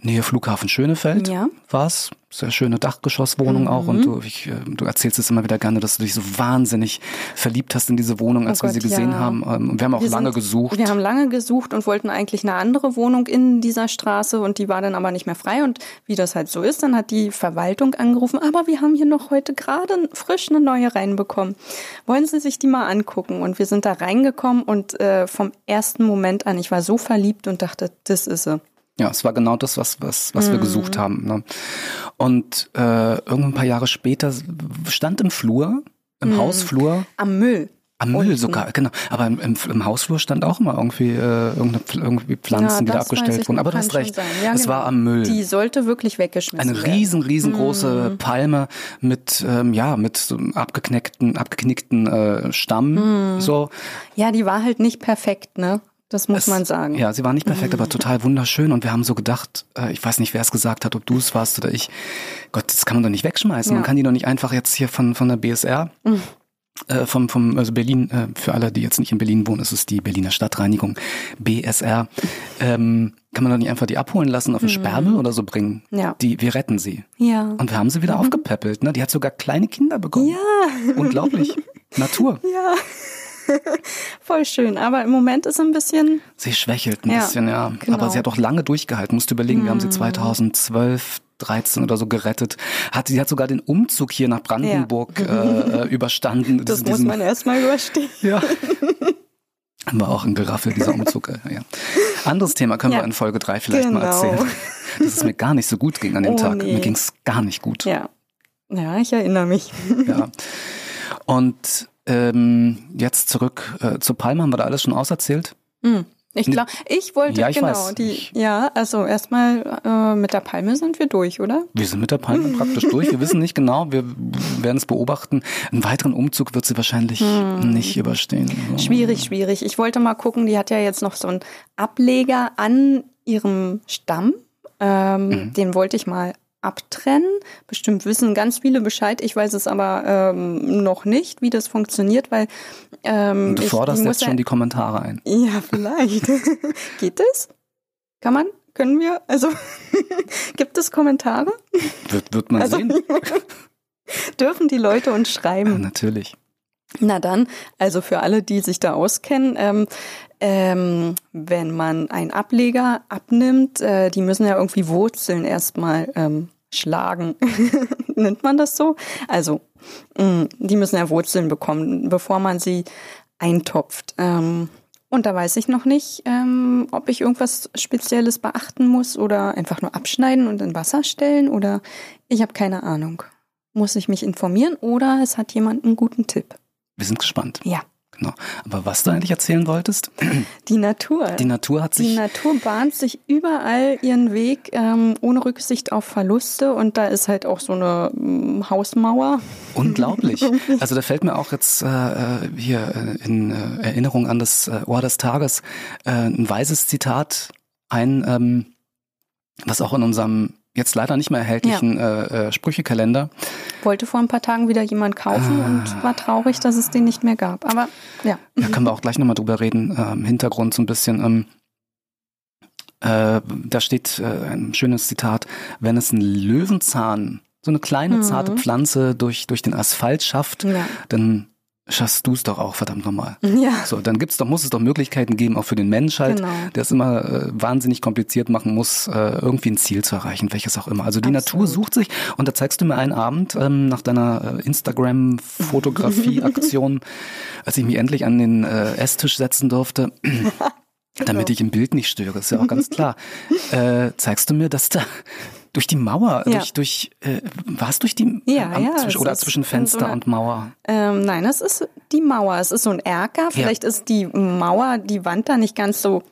Nähe Flughafen Schönefeld Ja. Mhm. war's. Sehr schöne Dachgeschosswohnung auch. Und du, ich, äh, du erzählst es immer wieder gerne, dass du dich so wahnsinnig verliebt hast in diese Wohnung, als Oh wir sie Gott, gesehen ja. haben. Ähm, Und wir haben auch Wir lange sind- gesucht. Wir haben lange gesucht und wollten eigentlich eine andere Wohnung in dieser Straße und die war dann aber nicht mehr frei. Und wie das halt so ist, dann hat die Verwaltung angerufen, aber wir haben hier noch heute gerade frisch eine neue reinbekommen. Wollen Sie sich die mal angucken? Und wir sind da reingekommen und äh, vom ersten Moment an, ich war so verliebt und dachte, das ist sie. Ja, es war genau das, was, was, was wir Mhm. gesucht haben. Ne? Und äh, irgendwann ein paar Jahre später stand im Flur, im Mhm. Hausflur, Am Müll. am Müll sogar, genau. Aber im, im, im Hausflur stand auch immer irgendwie, äh, irgendwie Pflanzen, die da abgestellt ich wurden. Aber du hast recht. Ja, es genau. war am Müll. Die sollte wirklich weggeschmissen Eine werden. riesen, riesengroße Mhm. Palme mit, ähm, ja, mit so abgeknickten, abgeknickten äh, Stamm. Mhm. So. Ja, die war halt nicht perfekt, ne? Das muss Es- man sagen. Ja, sie war nicht perfekt, aber total wunderschön. Und wir haben so gedacht, äh, ich weiß nicht, wer es gesagt hat, ob du es warst oder ich. Gott, das kann man doch nicht wegschmeißen. Ja. Man kann die doch nicht einfach jetzt hier von, von der BSR, äh, vom, vom, also Berlin, äh, für alle, die jetzt nicht in Berlin wohnen, ist es die Berliner Stadtreinigung, BSR. Ähm, kann man doch nicht einfach die abholen lassen, auf den Sperrmüll oder so bringen. Ja. Die, wir retten sie. Ja. Und wir haben sie wieder aufgepäppelt. Ne? Die hat sogar kleine Kinder bekommen. Ja. Unglaublich. Natur. Ja. Voll schön. Aber im Moment ist ein bisschen. Sie schwächelt ein Ja, bisschen, ja. genau. Aber sie hat auch lange durchgehalten. Musst du überlegen, wir haben sie 2012, 13 oder so gerettet. Hat, sie hat sogar den Umzug hier nach Brandenburg äh, äh, überstanden. Das Diesen- muss man erstmal überstehen. Ja. War auch ein Geraffel, dieser Umzug. Äh, ja. Anderes Thema können Ja. wir in Folge 3 vielleicht mal Genau. erzählen. Dass es mir gar nicht so gut ging an dem Oh, Tag. nee. Mir ging es gar nicht gut. Ja. Ja, ich erinnere mich. Ja. Und ähm, jetzt zurück äh, zu Palma, haben wir da alles schon auserzählt? Hm. Ich glaube, ich wollte Ja, ich genau weiß. die. Ja, also erstmal äh, mit der Palme sind wir durch, oder? Wir sind mit der Palme praktisch durch. Wir wissen nicht genau, wir werden es beobachten. Einen weiteren Umzug wird sie wahrscheinlich nicht überstehen. Schwierig, schwierig. Ich wollte mal gucken, die hat ja jetzt noch so einen Ableger an ihrem Stamm. Ähm, Mhm. Den wollte ich mal abtrennen. Bestimmt wissen ganz viele Bescheid. Ich weiß es aber ähm, noch nicht, wie das funktioniert, weil ähm, Du forderst jetzt schon die Kommentare ein. Ja, vielleicht. Geht es? Kann man? Können wir? Also gibt es Kommentare? Wird, wird man Also- sehen. Dürfen die Leute uns Ja, schreiben? natürlich. Na dann, also für alle, die sich da auskennen, ähm, ähm, wenn man einen Ableger abnimmt, äh, die müssen ja irgendwie Wurzeln erstmal ähm, schlagen. Nennt man das so? Also, mh, die müssen ja Wurzeln bekommen, bevor man sie eintopft. Ähm, und da weiß ich noch nicht, ähm, ob ich irgendwas Spezielles beachten muss oder einfach nur abschneiden und in Wasser stellen oder ich habe keine Ahnung. Muss ich mich informieren oder es hat jemand einen guten Tipp? Wir sind gespannt. Ja. Genau. Aber was du eigentlich erzählen wolltest? Die Natur. Die Natur hat sich. Die Natur bahnt sich überall ihren Weg ähm, ohne Rücksicht auf Verluste und da ist halt auch so eine ähm, Hausmauer. Unglaublich. Also da fällt mir auch jetzt äh, äh hier äh, in äh, Erinnerung an das äh, Ohr des Tages äh, ein weises Zitat ein, ähm, was auch in unserem jetzt leider nicht mehr erhältlichen ja. äh, äh, Sprüchekalender. Wollte vor ein paar Tagen wieder jemand kaufen ah. und war traurig, dass es den nicht mehr gab. Aber ja. Da können wir auch gleich nochmal drüber reden. Äh, Im Hintergrund so ein bisschen. Ähm, äh, da steht äh, ein schönes Zitat, wenn es ein Löwenzahn, so eine kleine mhm. zarte Pflanze durch, durch den Asphalt schafft, ja. dann schaffst du es doch auch, verdammt nochmal. Ja. So, dann gibt's doch, muss es doch Möglichkeiten geben, auch für den Mensch halt, genau. der es immer äh, wahnsinnig kompliziert machen muss, äh, irgendwie ein Ziel zu erreichen, welches auch immer. Also die Absolut. Natur sucht sich und da zeigst du mir einen Abend ähm, nach deiner äh, Instagram-Fotografie-Aktion, als ich mich endlich an den äh, Esstisch setzen durfte. Damit ich im Bild nicht störe, ist ja auch ganz klar. äh, zeigst du mir, dass da durch die Mauer, ja. durch, durch äh, war es durch die ja, äh, ja, zwischen, oder zwischen Fenster so eine, und Mauer? Ähm, nein, es ist die Mauer. Es ist so ein Erker. Vielleicht ja. ist die Mauer, die Wand da nicht ganz so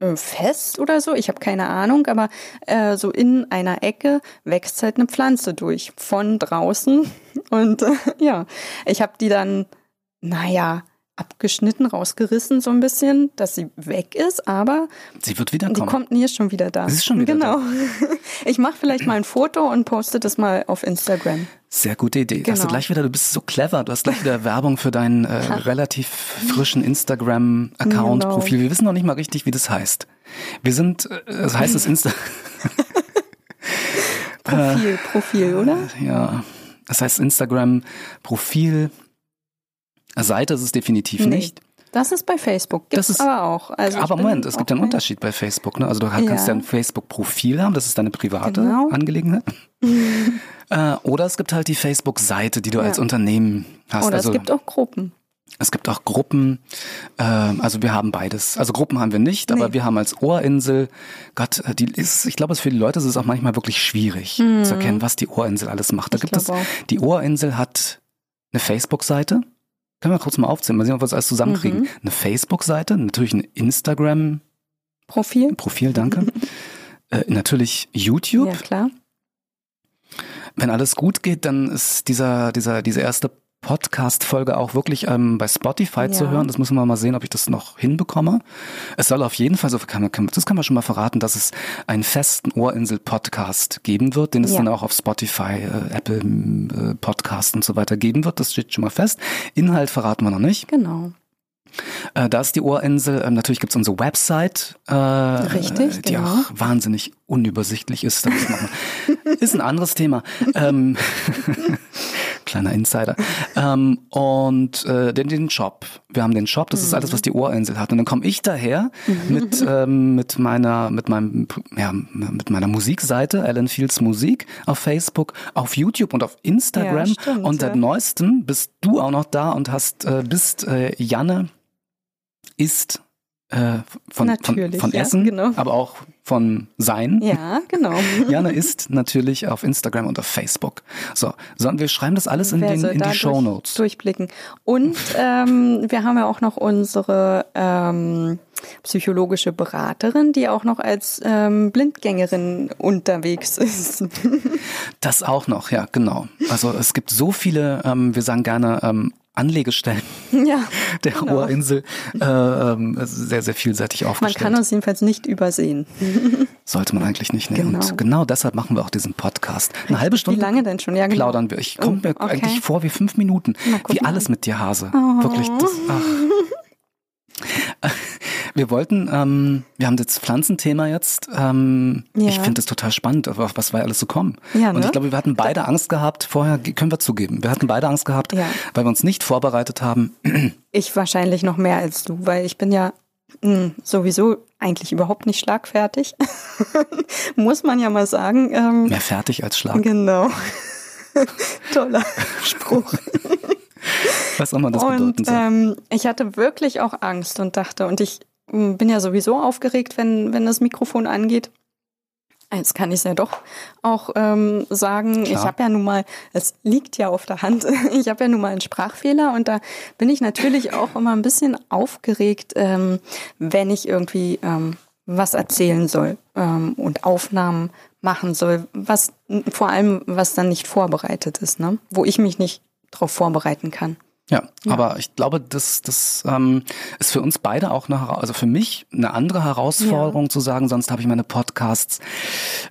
äh, fest oder so. Ich habe keine Ahnung, aber äh, so in einer Ecke wächst halt eine Pflanze durch von draußen. Und äh, ja, ich habe die dann, naja, abgeschnitten, rausgerissen so ein bisschen, dass sie weg ist, aber sie wird wieder kommen. Die kommt nie schon wieder da. Sie ist schon wieder genau. da. Ich mache vielleicht mal ein Foto und poste das mal auf Instagram. Sehr gute Idee. Genau. Hast du gleich wieder, du bist so clever, du hast gleich wieder Werbung für deinen äh, relativ frischen Instagram-Account, genau. Profil. Wir wissen noch nicht mal richtig, wie das heißt. Wir sind, äh, das heißt es Insta. Profil, Profil, oder? Ja. Das heißt Instagram Profil Seite ist es definitiv nee. nicht. Das ist bei Facebook, gibt es aber auch. Also aber Moment, es gibt einen Unterschied bei Facebook. Ne? Also du kannst ja ein Facebook-Profil haben, das ist deine private genau. Angelegenheit. äh, oder es gibt halt die Facebook-Seite, die du ja. als Unternehmen hast. Oder also, es gibt auch Gruppen. Es gibt auch Gruppen, äh, also wir haben beides. Also Gruppen haben wir nicht, aber nee. wir haben als Ohrinsel, Gott, äh, die ist, ich glaube, für die Leute ist es auch manchmal wirklich schwierig mhm. zu erkennen, was die Ohrinsel alles macht. Da ich gibt es, auch. die Ohrinsel hat eine Facebook-Seite, können wir kurz mal aufzählen, mal sehen, ob wir das alles zusammenkriegen. Mhm. Eine Facebook-Seite, natürlich ein Instagram. Profil. Profil, danke. äh, natürlich YouTube. Ja, klar. Wenn alles gut geht, dann ist dieser, dieser, diese erste Podcast-Folge auch wirklich ähm, bei Spotify ja. zu hören. Das müssen wir mal sehen, ob ich das noch hinbekomme. Es soll auf jeden Fall, so kann man, das kann man schon mal verraten, dass es einen festen Ohrinsel-Podcast geben wird, den es ja. dann auch auf Spotify, äh, Apple äh, Podcast und so weiter geben wird. Das steht schon mal fest. Inhalt verraten wir noch nicht. Genau. Äh, da ist die Ohrinsel. Ähm, natürlich gibt's unsere Website, äh, Richtig, die genau. auch wahnsinnig unübersichtlich ist. Das ist, ist ein anderes Thema. ähm, kleiner Insider. Ähm, und äh, den, den Shop. Wir haben den Shop, das ist alles, was die Ohrinsel hat. Und dann komme ich daher mit, ähm, mit meiner, mit meinem, ja, mit meiner Musikseite, Alan Fields Musik, auf Facebook, auf YouTube und auf Instagram. Ja, stimmt, und seit ja. neuestem bist du auch noch da und hast, äh, bist äh, Janne ist äh, von, von, von Essen, ja, genau. aber auch von Sein. Ja, genau. Jana ist natürlich auf Instagram und auf Facebook. So, so wir schreiben das alles in, den, in die Show Notes. Durchblicken. Und ähm, wir haben ja auch noch unsere ähm, psychologische Beraterin, die auch noch als ähm, Blindgängerin unterwegs ist. das auch noch, ja, genau. Also es gibt so viele, ähm, wir sagen gerne ähm, Anlegestellen ja, der genau. Ohrinsel äh, ähm, sehr, sehr vielseitig aufgestellt. Man kann uns jedenfalls nicht übersehen. Sollte man eigentlich nicht. nehmen. Genau. Und genau deshalb machen wir auch diesen Podcast. Eine halbe Stunde. Wie lange denn schon? Ja, genau. Plaudern wir. Ich komme mir okay. eigentlich vor wie fünf Minuten. Wie alles mit dir, Hase. Oh. Wirklich. Das, ach. Wir wollten, ähm, wir haben das Pflanzenthema jetzt. Ähm, ja. Ich finde es total spannend, auf was wir alles so kommen. Ja, ne? Und ich glaube, wir hatten beide Angst gehabt, vorher, können wir zugeben, wir hatten beide Angst gehabt, ja. weil wir uns nicht vorbereitet haben. Ich wahrscheinlich noch mehr als du, weil ich bin ja mh, hm, sowieso eigentlich überhaupt nicht schlagfertig. Muss man ja mal sagen. Ähm, Mehr fertig als Schlag. Genau. Toller Spruch. Was auch immer das bedeuten Und soll. ähm, ich hatte wirklich auch Angst und dachte, und ich bin ja sowieso aufgeregt, wenn, wenn das Mikrofon angeht. Jetzt kann ich es ja doch auch ähm, sagen. Ich Klar. habe ja nun mal, es liegt ja auf der Hand, ich habe ja nun mal einen Sprachfehler und da bin ich natürlich auch immer ein bisschen aufgeregt, ähm, wenn ich irgendwie ähm, was erzählen soll ähm, und Aufnahmen machen soll, was vor allem, was dann nicht vorbereitet ist, ne? wo ich mich nicht darauf vorbereiten kann. Ja, aber ich glaube, das, das ähm, ist für uns beide auch eine, also für mich eine andere Herausforderung zu sagen, sonst habe ich meine Podcasts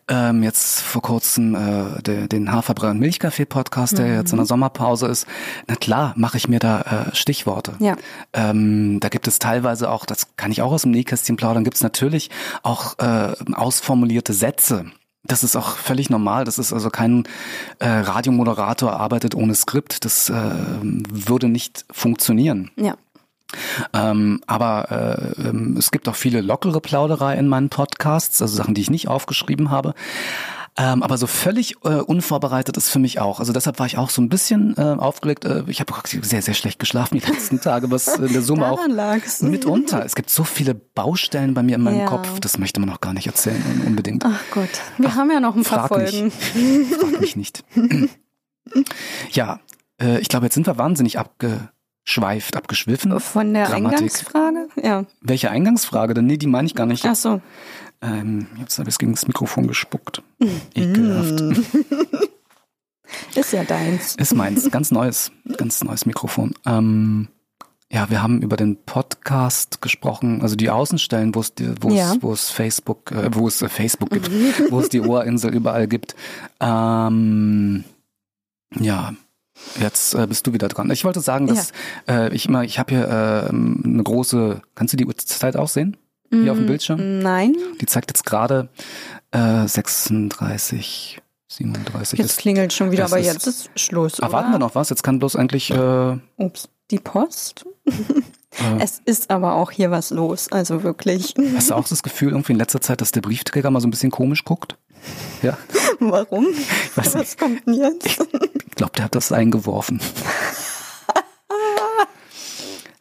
ähm, jetzt vor kurzem äh, de, den Haferbrei und Milchkaffee Podcast, der jetzt in der Sommerpause ist. Na klar, mache ich mir da äh, Stichworte. Ja. Ähm, da gibt es teilweise auch, das kann ich auch aus dem Nähkästchen plaudern, gibt es natürlich auch äh, ausformulierte Sätze. Das ist auch völlig normal. Das ist also kein äh, Radiomoderator arbeitet ohne Skript. Das äh, würde nicht funktionieren. Ja. Ähm, aber äh, ähm, es gibt auch viele lockere Plauderei in meinen Podcasts, also Sachen, die ich nicht aufgeschrieben habe. Ähm, aber so völlig äh, unvorbereitet ist für mich auch. Also deshalb war ich auch so ein bisschen äh, aufgelegt. Äh, ich habe sehr, sehr schlecht geschlafen die letzten Tage, was in der Summe auch lag's. mitunter. Es gibt so viele Baustellen bei mir in meinem Ja. Kopf, das möchte man auch gar nicht erzählen unbedingt. Ach Gott, wir haben ja noch ein paar frag mich. Folgen. Frag mich nicht. ja, äh, ich glaube, jetzt sind wir wahnsinnig abgeschweift, abgeschwiffen. Von der Grammatik. Eingangsfrage? Ja. Welche Eingangsfrage denn? Nee, die meine ich gar nicht. Ach so. Ähm, jetzt habe ich gegen das Mikrofon gespuckt. Ekelhaft. Ist ja deins. Ist meins. Ganz neues, ganz neues Mikrofon. Ähm, ja, wir haben über den Podcast gesprochen, also die Außenstellen, wo es wo es Ja. es Facebook, äh, wo es äh, Facebook gibt, wo es die Ohrinsel überall gibt. Ähm, ja, jetzt äh, bist du wieder dran. Ich wollte sagen, dass äh, ich immer, ich habe hier äh, eine große, kannst du die Uhrzeit auch sehen? Hier auf dem Bildschirm? Nein, Die zeigt jetzt gerade äh, 36, 37 jetzt ist. klingelt schon wieder, aber ist- jetzt ist Schluss. Ah, warten oder? wir noch was? Jetzt kann bloß eigentlich äh, Ups, die Post. Äh. Es ist aber auch hier was los, also wirklich. Hast du auch das Gefühl irgendwie in letzter Zeit, dass der Briefträger mal so ein bisschen komisch guckt? Ja, Warum? weiß Was kommt denn jetzt? ich glaube, der hat das eingeworfen.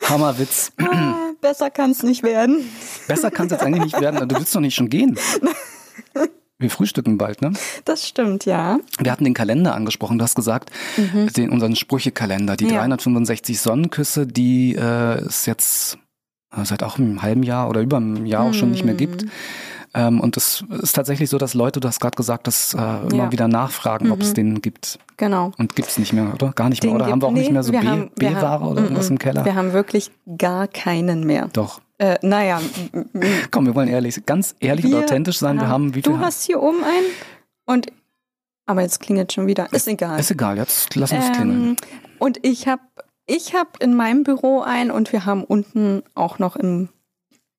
Hammerwitz. Ah, Besser kann es nicht werden. Besser kann es jetzt eigentlich nicht werden. Du willst doch nicht schon gehen. Wir frühstücken bald, ne? Das stimmt, ja. Wir hatten den Kalender angesprochen. Du hast gesagt, den, unseren Sprüchekalender, die Mhm. Ja. 365 Sonnenküsse, die äh, es jetzt äh, seit auch einem halben Jahr oder über einem Jahr auch schon nicht mehr Mhm. gibt. Ähm, und es ist tatsächlich so, dass Leute, du hast gerade gesagt, dass äh, immer Ja. Mhm. wieder nachfragen, ob es den gibt. Genau. Und gibt's nicht mehr, oder? Gar nicht mehr. Den Oder haben wir auch gibt- nicht mehr so nee, B-Ware oder irgendwas mm, im Keller? Wir haben wirklich gar keinen mehr. Doch. Äh, naja, Komm, wir wollen ehrlich, ganz ehrlich und wir authentisch sein. Wir haben wie viel? Du hast hier oben einen und aber jetzt klingelt schon wieder. Ist egal. ist egal, jetzt lass uns klingeln. Ähm, und ich habe ich hab in meinem Büro einen und wir haben unten auch noch im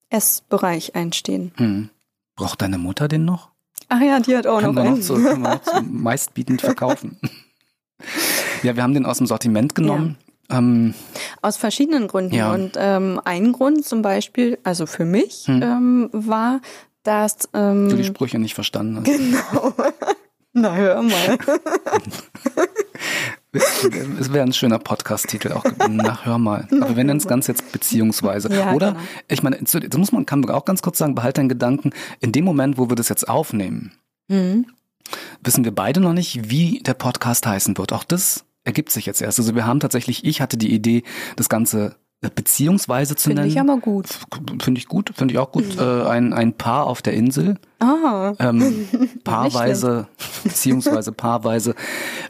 Essbereich einstehen. Hm. Braucht deine Mutter den noch? Ach ja, die hat auch Können noch noch, einen. so, können wir noch so meistbietend verkaufen. ja, wir haben den aus dem Sortiment genommen. Ähm, Aus verschiedenen Gründen. Ja. Und ähm, ein Grund zum Beispiel, also für mich, Hm. ähm, war, dass ähm, du die Sprüche nicht verstanden hast. genau. Na hör mal. Es wäre ein schöner Podcast-Titel auch. Na, hör mal. Aber wir nennen es ganz jetzt beziehungsweise. Ja, Oder, genau. ich meine, das muss man, kann man auch ganz kurz sagen, behalt deinen Gedanken. In dem Moment, wo wir das jetzt aufnehmen, Mhm. wissen wir beide noch nicht, wie der Podcast heißen wird. Auch das ergibt sich jetzt erst. Also wir haben tatsächlich, ich hatte die Idee, das Ganze äh, beziehungsweise zu Finde nennen. ich aber gut. Finde ich gut, finde ich auch gut. Äh, ein, ein Paar auf der Insel. Ah, ähm, paarweise, beziehungsweise paarweise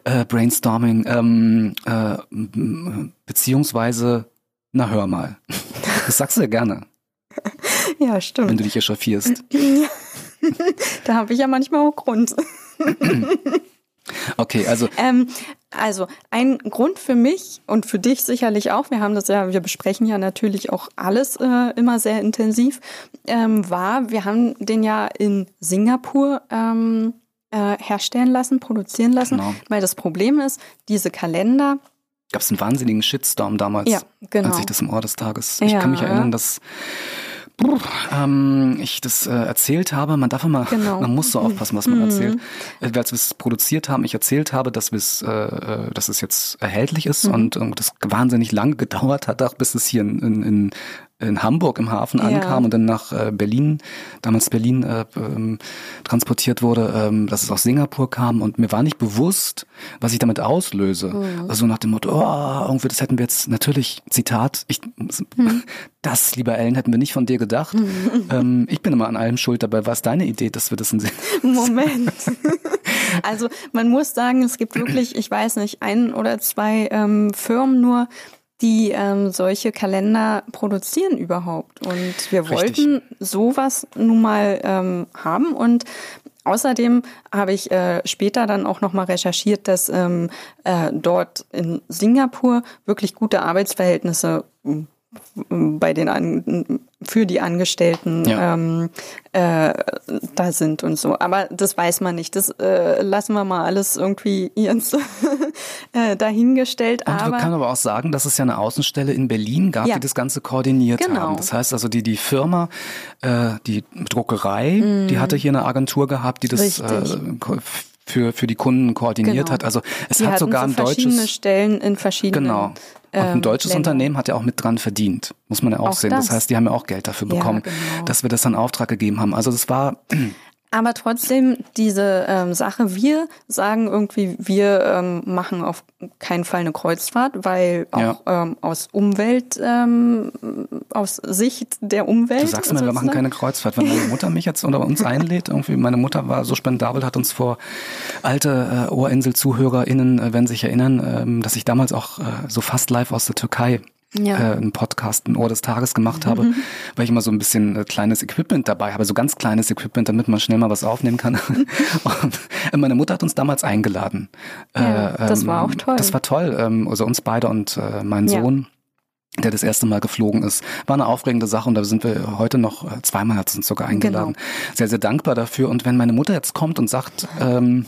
äh, Brainstorming, ähm, äh, beziehungsweise, na hör mal. Das sagst du ja gerne, ja, wenn stimmt. du dich echauffierst. Da habe ich ja manchmal auch Grund. Okay, also Ähm, also ein Grund für mich und für dich sicherlich auch, wir haben das ja, wir besprechen ja natürlich auch alles äh, immer sehr intensiv, ähm, war, wir haben den ja in Singapur ähm, äh, herstellen lassen, produzieren lassen, Genau. weil das Problem ist, diese Kalender, gab es einen wahnsinnigen Shitstorm damals, Ja, genau. als ich das im Ohr des Tages. Ich Ja. kann mich erinnern, dass ähm, ich das äh, erzählt habe, man darf immer, genau. man muss so aufpassen, was man mhm. erzählt. Äh, als wir es produziert haben, ich erzählt habe, dass äh, äh, dass es jetzt erhältlich ist mhm. und, und das wahnsinnig lange gedauert hat, auch bis es hier in, in, in in Hamburg im Hafen ankam ja. und dann nach äh, Berlin, damals Berlin äh, ähm, transportiert wurde, ähm, dass es aus Singapur kam und mir war nicht bewusst, was ich damit auslöse. Mhm. Also nach dem Motto, oh, irgendwie das hätten wir jetzt natürlich, Zitat, ich, mhm. das, lieber Ellen, hätten wir nicht von dir gedacht. Mhm. Ähm, ich bin immer an allem schuld dabei. War es deine Idee, dass wir das in Moment. also man muss sagen, es gibt wirklich, ich weiß nicht, ein oder zwei ähm, Firmen nur, die ähm, solche Kalender produzieren überhaupt. Und wir Richtig. wollten sowas nun mal ähm, haben und Außerdem habe ich äh, später dann auch nochmal recherchiert, dass ähm, äh, dort in Singapur wirklich gute Arbeitsverhältnisse bei den für die Angestellten ja. ähm, äh, da sind und so. Aber das weiß man nicht. Das äh, lassen wir mal alles irgendwie jetzt äh, dahingestellt. Und aber, man kann aber auch sagen, dass es ja eine Außenstelle in Berlin gab, ja. die das Ganze koordiniert genau. haben. Das heißt also, die die Firma, äh, die Druckerei, mm. die hatte hier eine Agentur gehabt, die das äh, für, für die Kunden koordiniert genau. hat. Also es die hat sogar so ein deutsches verschiedene Stellen in verschiedenen Genau. Und ein ähm, deutsches Länder. Unternehmen hat ja auch mit dran verdient, muss man ja auch, auch sehen. Das. das. heißt, die haben ja auch Geld dafür bekommen, ja, genau. dass wir das dann Auftrag gegeben haben. Also das war aber trotzdem diese ähm, Sache, wir sagen irgendwie, wir ähm, machen auf keinen Fall eine Kreuzfahrt, weil auch ja. ähm, aus Umwelt, ähm, aus Sicht der Umwelt. Du sagst mir, wir machen keine Kreuzfahrt. Wenn meine Mutter mich jetzt unter uns einlädt, irgendwie, meine Mutter war so spendabel, hat uns vor alte äh, Ohrinsel-ZuhörerInnen, äh, wenn sich erinnern, ähm, dass ich damals auch äh, so fast live aus der Türkei ja. äh, einen Podcast, ein Ohr des Tages gemacht habe, mhm. weil ich immer so ein bisschen äh, kleines Equipment dabei habe, so ganz kleines Equipment, damit man schnell mal was aufnehmen kann. und äh, meine Mutter hat uns damals eingeladen. Ja, äh, das war auch toll. Das war toll. Ähm, also uns beide und äh, mein ja. Sohn der das erste Mal geflogen ist. War eine aufregende Sache und da sind wir heute noch, äh, zweimal hat es uns sogar eingeladen. Genau. Sehr, sehr dankbar dafür. Und wenn meine Mutter jetzt kommt und sagt, ähm,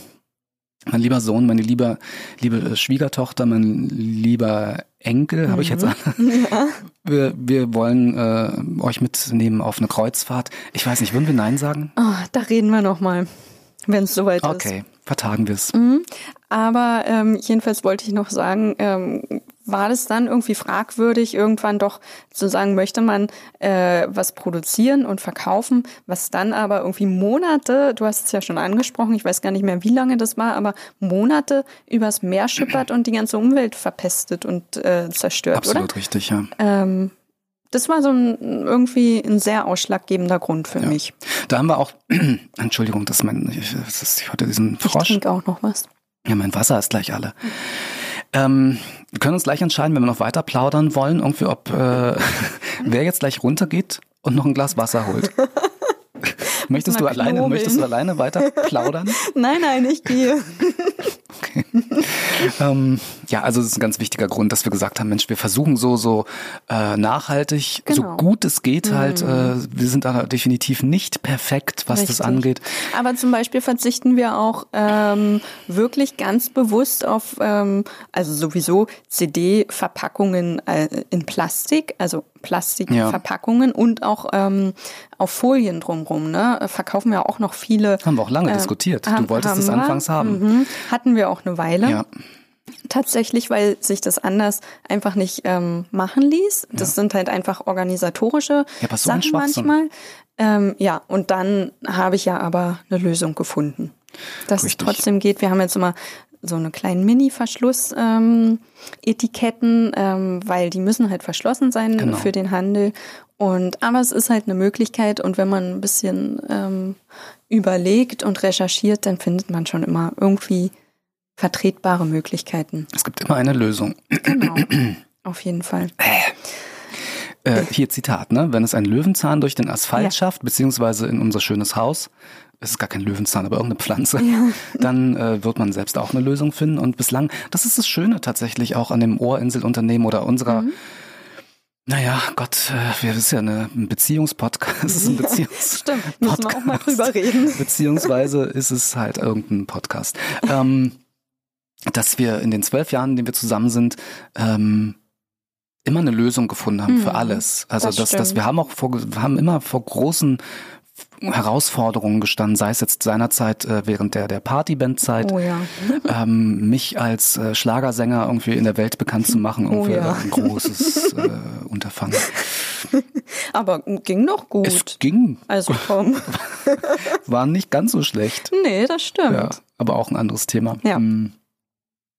mein lieber Sohn, meine liebe, liebe Schwiegertochter, mein lieber Enkel, mhm. habe ich jetzt an. Ja. Wir, wir wollen äh, euch mitnehmen auf eine Kreuzfahrt. Ich weiß nicht, würden wir Nein sagen? Oh, da reden wir nochmal, wenn es soweit okay. ist. Okay, vertagen wir es. Mhm. Aber ähm, jedenfalls wollte ich noch sagen, ähm, war das dann irgendwie fragwürdig, irgendwann doch zu sagen, möchte man äh, was produzieren und verkaufen, was dann aber irgendwie Monate, du hast es ja schon angesprochen, ich weiß gar nicht mehr, wie lange das war, aber Monate übers Meer schippert und die ganze Umwelt verpestet und äh, zerstört, Absolut oder? richtig, ja. Ähm, das war so ein irgendwie ein sehr ausschlaggebender Grund für ja. mich. Da haben wir auch, Entschuldigung, dass mein, ich, das ich hatte diesen Frosch. Ich trinke auch noch was. Ja, mein Wasser ist gleich alle. Ähm, wir können uns gleich entscheiden, wenn wir noch weiter plaudern wollen, irgendwie, ob äh, wer jetzt gleich runtergeht und noch ein Glas Wasser holt. möchtest du alleine, möchtest du alleine weiter plaudern? nein, nein, ich gehe. Okay. ähm, ja, also das ist ein ganz wichtiger Grund, dass wir gesagt haben, Mensch, wir versuchen so so äh, nachhaltig, genau. so gut es geht mhm. halt. Äh, wir sind da definitiv nicht perfekt, was Richtig. das angeht. Aber zum Beispiel verzichten wir auch ähm, wirklich ganz bewusst auf, ähm, also sowieso CD-Verpackungen äh, in Plastik, also Plastikverpackungen ja. und auch ähm, auf Folien drumrum. Ne? Verkaufen wir auch noch viele. Haben wir auch lange äh, diskutiert. Du wolltest es anfangs haben. Mhm. Hatten wir auch eine Weile. Ja. Tatsächlich, weil sich das anders einfach nicht ähm, machen ließ. Das ja. sind halt einfach organisatorische ja, so Sachen manchmal. Ähm, ja, und dann habe ich ja aber eine Lösung gefunden. Dass Richtig. es trotzdem geht. Wir haben jetzt immer so eine kleinen Mini-Verschluss-Etiketten, ähm, ähm, weil die müssen halt verschlossen sein genau. für den Handel. Und aber es ist halt eine Möglichkeit und wenn man ein bisschen ähm, überlegt und recherchiert, dann findet man schon immer irgendwie vertretbare Möglichkeiten. Es gibt immer eine Lösung. Genau. Auf jeden Fall. Äh, äh hier Zitat, ne? Wenn es ein Löwenzahn durch den Asphalt ja. schafft, beziehungsweise in unser schönes Haus, es ist gar kein Löwenzahn, aber irgendeine Pflanze, ja. dann äh, wird man selbst auch eine Lösung finden. Und bislang, das ist das Schöne tatsächlich auch an dem Ohrinselunternehmen oder unserer mhm. Naja, Gott, äh, wir ist ja eine, ein Beziehungspodcast. Es ist ein Beziehungs Stimmt, müssen wir auch mal drüber reden. Beziehungsweise ist es halt irgendein Podcast. ähm, dass wir in den zwölf Jahren, in denen wir zusammen sind, ähm, immer eine Lösung gefunden haben für alles. Also das dass, dass wir haben auch vor, haben immer vor großen Herausforderungen gestanden, sei es jetzt seinerzeit äh, während der der Partybandzeit, Oh ja. ähm, mich als äh, Schlagersänger irgendwie in der Welt bekannt zu machen, Oh irgendwie ja. ein großes äh, Unterfangen. Aber ging doch gut. Es ging, also komm. war nicht ganz so schlecht. nee, das stimmt. Ja, aber auch ein anderes Thema. Ja. Hm.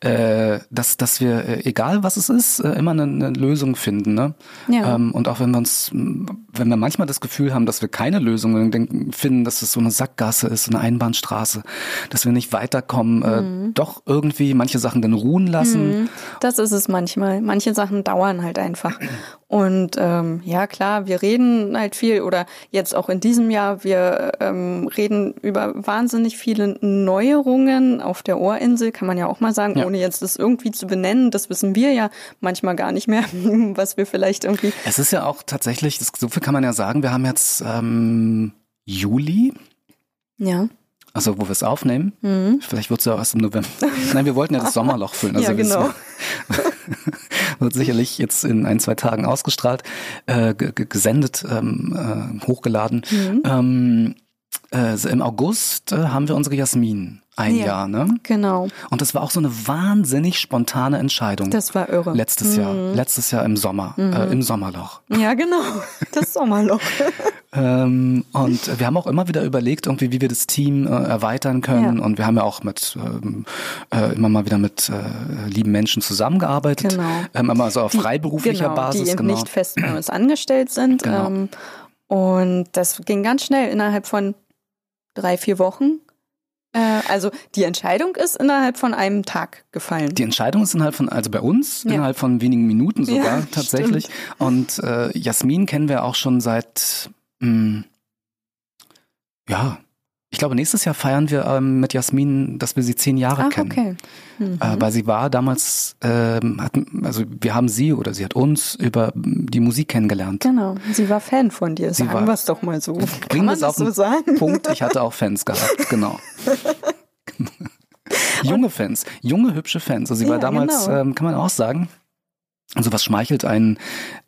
Äh, dass, dass wir, äh, egal was es ist, äh, immer eine, eine Lösung finden. Ne? Ja. Ähm, und auch wenn wir uns, wenn wir manchmal das Gefühl haben, dass wir keine Lösung denken, finden, dass es so eine Sackgasse ist, so eine Einbahnstraße, dass wir nicht weiterkommen, Mhm. äh, doch irgendwie manche Sachen dann ruhen lassen. Das ist es manchmal. Manche Sachen dauern halt einfach. Und ähm, ja, klar, wir reden halt viel oder jetzt auch in diesem Jahr, wir ähm, reden über wahnsinnig viele Neuerungen auf der Ohrinsel, kann man ja auch mal sagen, Ja. Ohne jetzt das irgendwie zu benennen. Das wissen wir ja manchmal gar nicht mehr, was wir vielleicht irgendwie. Es ist ja auch tatsächlich, das, so viel kann man ja sagen, wir haben jetzt ähm, Juli, Ja. also wo wir es aufnehmen. Vielleicht wird es ja auch erst im November. Nein, wir wollten ja das Sommerloch füllen. Also Ja, genau. wir- wird sicherlich jetzt in ein, zwei Tagen ausgestrahlt, äh, ge- ge- gesendet, ähm, äh, hochgeladen. Mhm. Ähm, äh, Im August äh, haben wir unsere Jasmin ein Ja. Jahr, ne? Genau. Und das war auch so eine wahnsinnig spontane Entscheidung. Das war irre. letztes Jahr, letztes Jahr im Sommer, äh, im Sommerloch. Ja, genau. Das Sommerloch. Ähm, und wir haben auch immer wieder überlegt, irgendwie, wie wir das Team äh, erweitern können. Ja. Und wir haben ja auch mit ähm, äh, immer mal wieder mit äh, lieben Menschen zusammengearbeitet. Genau. Ähm, aber also auf freiberuflicher genau, Basis, die eben genau. nicht fest bei uns angestellt sind. Genau. Ähm, und das ging ganz schnell innerhalb von drei, vier Wochen. Äh, also die Entscheidung ist innerhalb von einem Tag gefallen. Die Entscheidung ist innerhalb von, also bei uns, Ja. innerhalb von wenigen Minuten sogar Ja, tatsächlich. Und äh, Jasmin kennen wir auch schon seit, mh, ja, ich glaube, nächstes Jahr feiern wir ähm, mit Jasmin, dass wir sie zehn Jahre Ach, kennen. okay. Mhm. Äh, weil sie war damals, ähm, hat, also wir haben sie oder sie hat uns über die Musik kennengelernt. Genau. Sie war Fan von dir. Sie Sagen war- wir es doch mal so. Kann man das auf so sagen? Punkt, ich hatte auch Fans gehabt, genau. junge Fans, junge, hübsche Fans. Also sie war Ja, damals, genau. ähm, kann man auch sagen, also was schmeichelt einen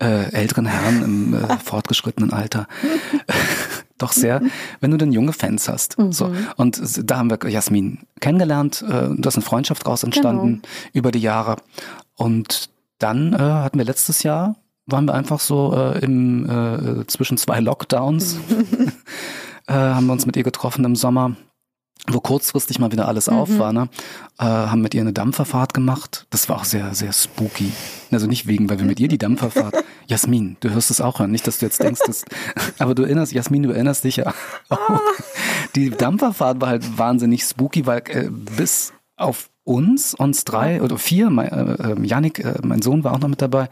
äh, älteren Herrn im äh, fortgeschrittenen Alter doch sehr, wenn du denn junge Fans hast. So Mhm. und s- da haben wir Jasmin kennengelernt, äh, da ist eine Freundschaft raus entstanden Genau. über die Jahre und dann äh, hatten wir letztes Jahr waren wir einfach so äh, im äh, zwischen zwei Lockdowns äh, haben wir uns mit ihr getroffen im Sommer, wo kurzfristig mal wieder alles auf war, ne? Äh, haben mit ihr eine Dampferfahrt gemacht. Das war auch sehr, sehr spooky. Also nicht wegen, weil wir mit ihr die Dampferfahrt. Jasmin, du hörst es auch hören, nicht, dass du jetzt denkst, dass, aber du erinnerst, Jasmin, du erinnerst dich ja. auch. Die Dampferfahrt war halt wahnsinnig spooky, weil äh, bis auf uns, uns drei oder vier, mein, äh, äh, Yannick, äh, mein Sohn war auch noch mit dabei,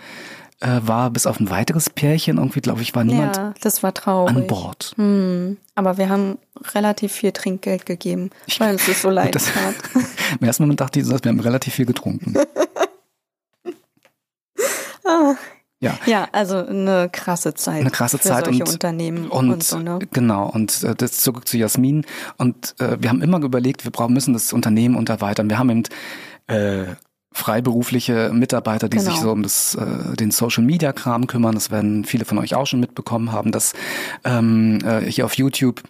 äh, war bis auf ein weiteres Pärchen irgendwie, glaube ich, war niemand Ja, das war traurig. an Bord. Hm. Aber wir haben relativ viel Trinkgeld gegeben, weil uns das so leid das- tat. Im ersten Moment dachte ich, wir haben relativ viel getrunken. Ja, Ja, also eine krasse Zeit. Eine krasse für Zeit solche und- Unternehmen und, und, so, ne? genau und äh, das zurück zu Jasmin und äh, wir haben immer überlegt, wir brauchen müssen das Unternehmen unterweitern. Wir haben eben äh, freiberufliche Mitarbeiter, die Genau. sich so um das äh, den Social Media Kram kümmern. Das werden viele von euch auch schon mitbekommen haben, dass ähm, äh, hier auf YouTube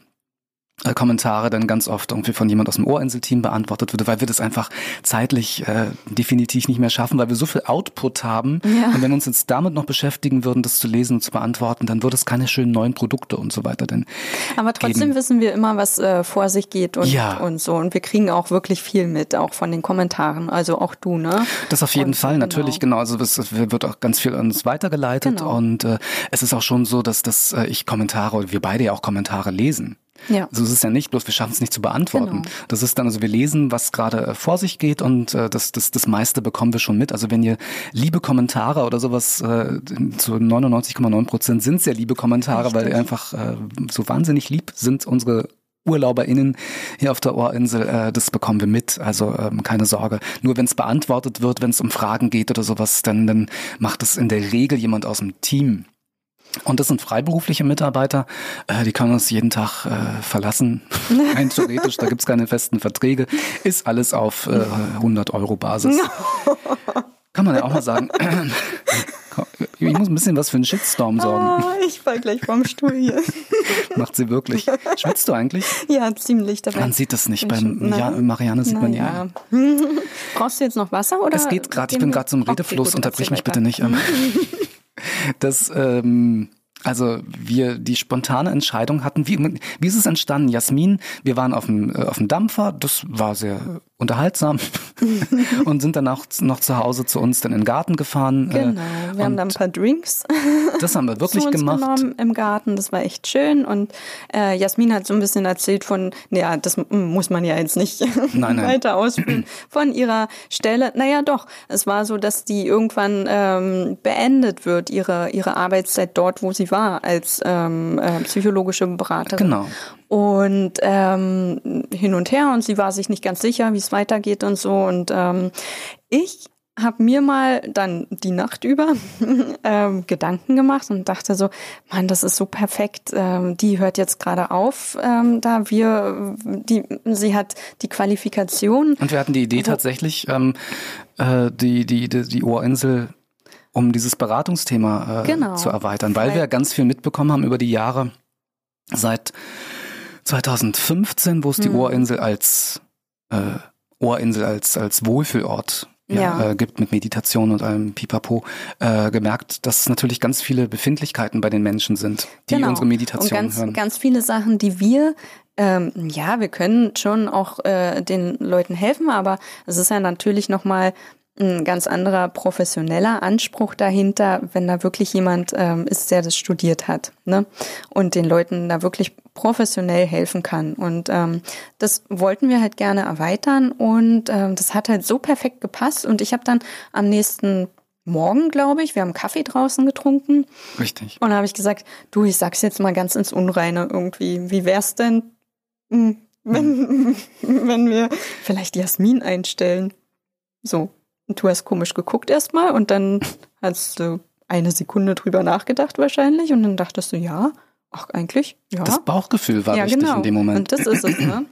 Kommentare dann ganz oft irgendwie von jemand aus dem Ohrinsel-Team beantwortet würde, weil wir das einfach zeitlich äh, definitiv nicht mehr schaffen, weil wir so viel Output haben. Ja. Und wenn wir uns jetzt damit noch beschäftigen würden, das zu lesen und zu beantworten, dann würde es keine schönen neuen Produkte und so weiter denn Aber trotzdem geben. wissen wir immer, was äh, vor sich geht und, Ja. und so. Und wir kriegen auch wirklich viel mit, auch von den Kommentaren. Also auch du, ne? Das auf jeden Und- Fall, natürlich, genau. Also es es wird auch ganz viel an uns weitergeleitet Genau. und äh, es ist auch schon so, dass, dass äh, ich Kommentare, oder wir beide ja auch Kommentare lesen. Ja. So ist es ja nicht, bloß wir schaffen es nicht zu beantworten. Genau. Das ist dann, also wir lesen, was gerade äh, vor sich geht und äh, das, das, das meiste bekommen wir schon mit. Also wenn ihr liebe Kommentare oder sowas, äh, zu 99,9 Prozent sind sehr liebe Kommentare, weil Richtig. einfach äh, so wahnsinnig lieb sind unsere UrlauberInnen hier auf der Ohrinsel, äh, das bekommen wir mit, also ähm, keine Sorge. Nur wenn es beantwortet wird, wenn es um Fragen geht oder sowas, dann, dann macht es in der Regel jemand aus dem Team. Und das sind freiberufliche Mitarbeiter, äh, die können uns jeden Tag äh, verlassen. Rein theoretisch, da gibt's keine festen Verträge. Ist alles auf äh, 100 Euro Basis. Kann man ja auch mal sagen. ich muss ein bisschen was für einen Shitstorm sorgen. Ah, ich fall gleich vom Stuhl hier. Macht sie wirklich. Schwitzt du eigentlich? Ja, ziemlich. Dabei. Man sieht das nicht. Beim schon- ja. Marianne sieht man ja. ja. Brauchst du jetzt noch Wasser oder? Es geht gerade, ich bin gerade zum Okay, Redefluss, gut, unterbrich mich bitte nicht. Das, ähm, also wir die spontane Entscheidung hatten, wie, wie ist es entstanden? Jasmin, wir waren auf dem, äh, auf dem Dampfer, das war sehr unterhaltsam und sind danach noch zu Hause zu uns dann in den Garten gefahren. äh, Genau, wir haben dann ein paar Drinks das haben wir wirklich gemacht. genommen im Garten. Das war echt schön. Und äh, Jasmin hat so ein bisschen erzählt von, ja, das muss man ja jetzt nicht Nein, nein. weiter ausführen, von ihrer Stelle. Naja, doch, es war so, dass die irgendwann ähm, beendet wird, ihre, ihre Arbeitszeit dort, wo sie war, als ähm, äh, psychologische Beraterin. Genau. Und ähm, hin und her und sie war sich nicht ganz sicher, wie es weitergeht und so. Und ähm, ich habe mir mal dann die Nacht über ähm, Gedanken gemacht und dachte so, Mann, das ist so perfekt. Ähm, die hört jetzt gerade auf, ähm, da wir, die, sie hat die Qualifikation. Und wir hatten die Idee tatsächlich, ähm, äh, die, die, die, die Ohrinsel um dieses Beratungsthema äh, Genau. zu erweitern, weil Weil- wir ganz viel mitbekommen haben über die Jahre seit 2015, wo es die Mhm. Ohrinsel als äh, Ohrinsel als als Wohlfühlort ja, Ja. Äh, gibt mit Meditation und allem Pipapo, äh, gemerkt, dass es natürlich ganz viele Befindlichkeiten bei den Menschen sind, die Genau. unsere Meditation und ganz, hören. ganz viele Sachen, die wir ähm, ja, wir können schon auch äh, den Leuten helfen, aber es ist ja natürlich nochmal ein ganz anderer professioneller Anspruch dahinter, wenn da wirklich jemand ähm, ist, der das studiert hat, ne? Und den Leuten da wirklich professionell helfen kann. Und ähm, das wollten wir halt gerne erweitern und ähm, das hat halt so perfekt gepasst. Und ich habe dann am nächsten Morgen, glaube ich, wir haben Kaffee draußen getrunken Richtig. und da habe ich gesagt, du, ich sag's jetzt mal ganz ins Unreine irgendwie. Wie wär's denn, hm, wenn, wenn wir vielleicht Jasmin einstellen? So. Und du hast komisch geguckt erstmal und dann hast du eine Sekunde drüber nachgedacht wahrscheinlich und dann dachtest du, ja, ach eigentlich, ja. Das Bauchgefühl war ja, wichtig genau. in dem Moment. Und das ist es, ne?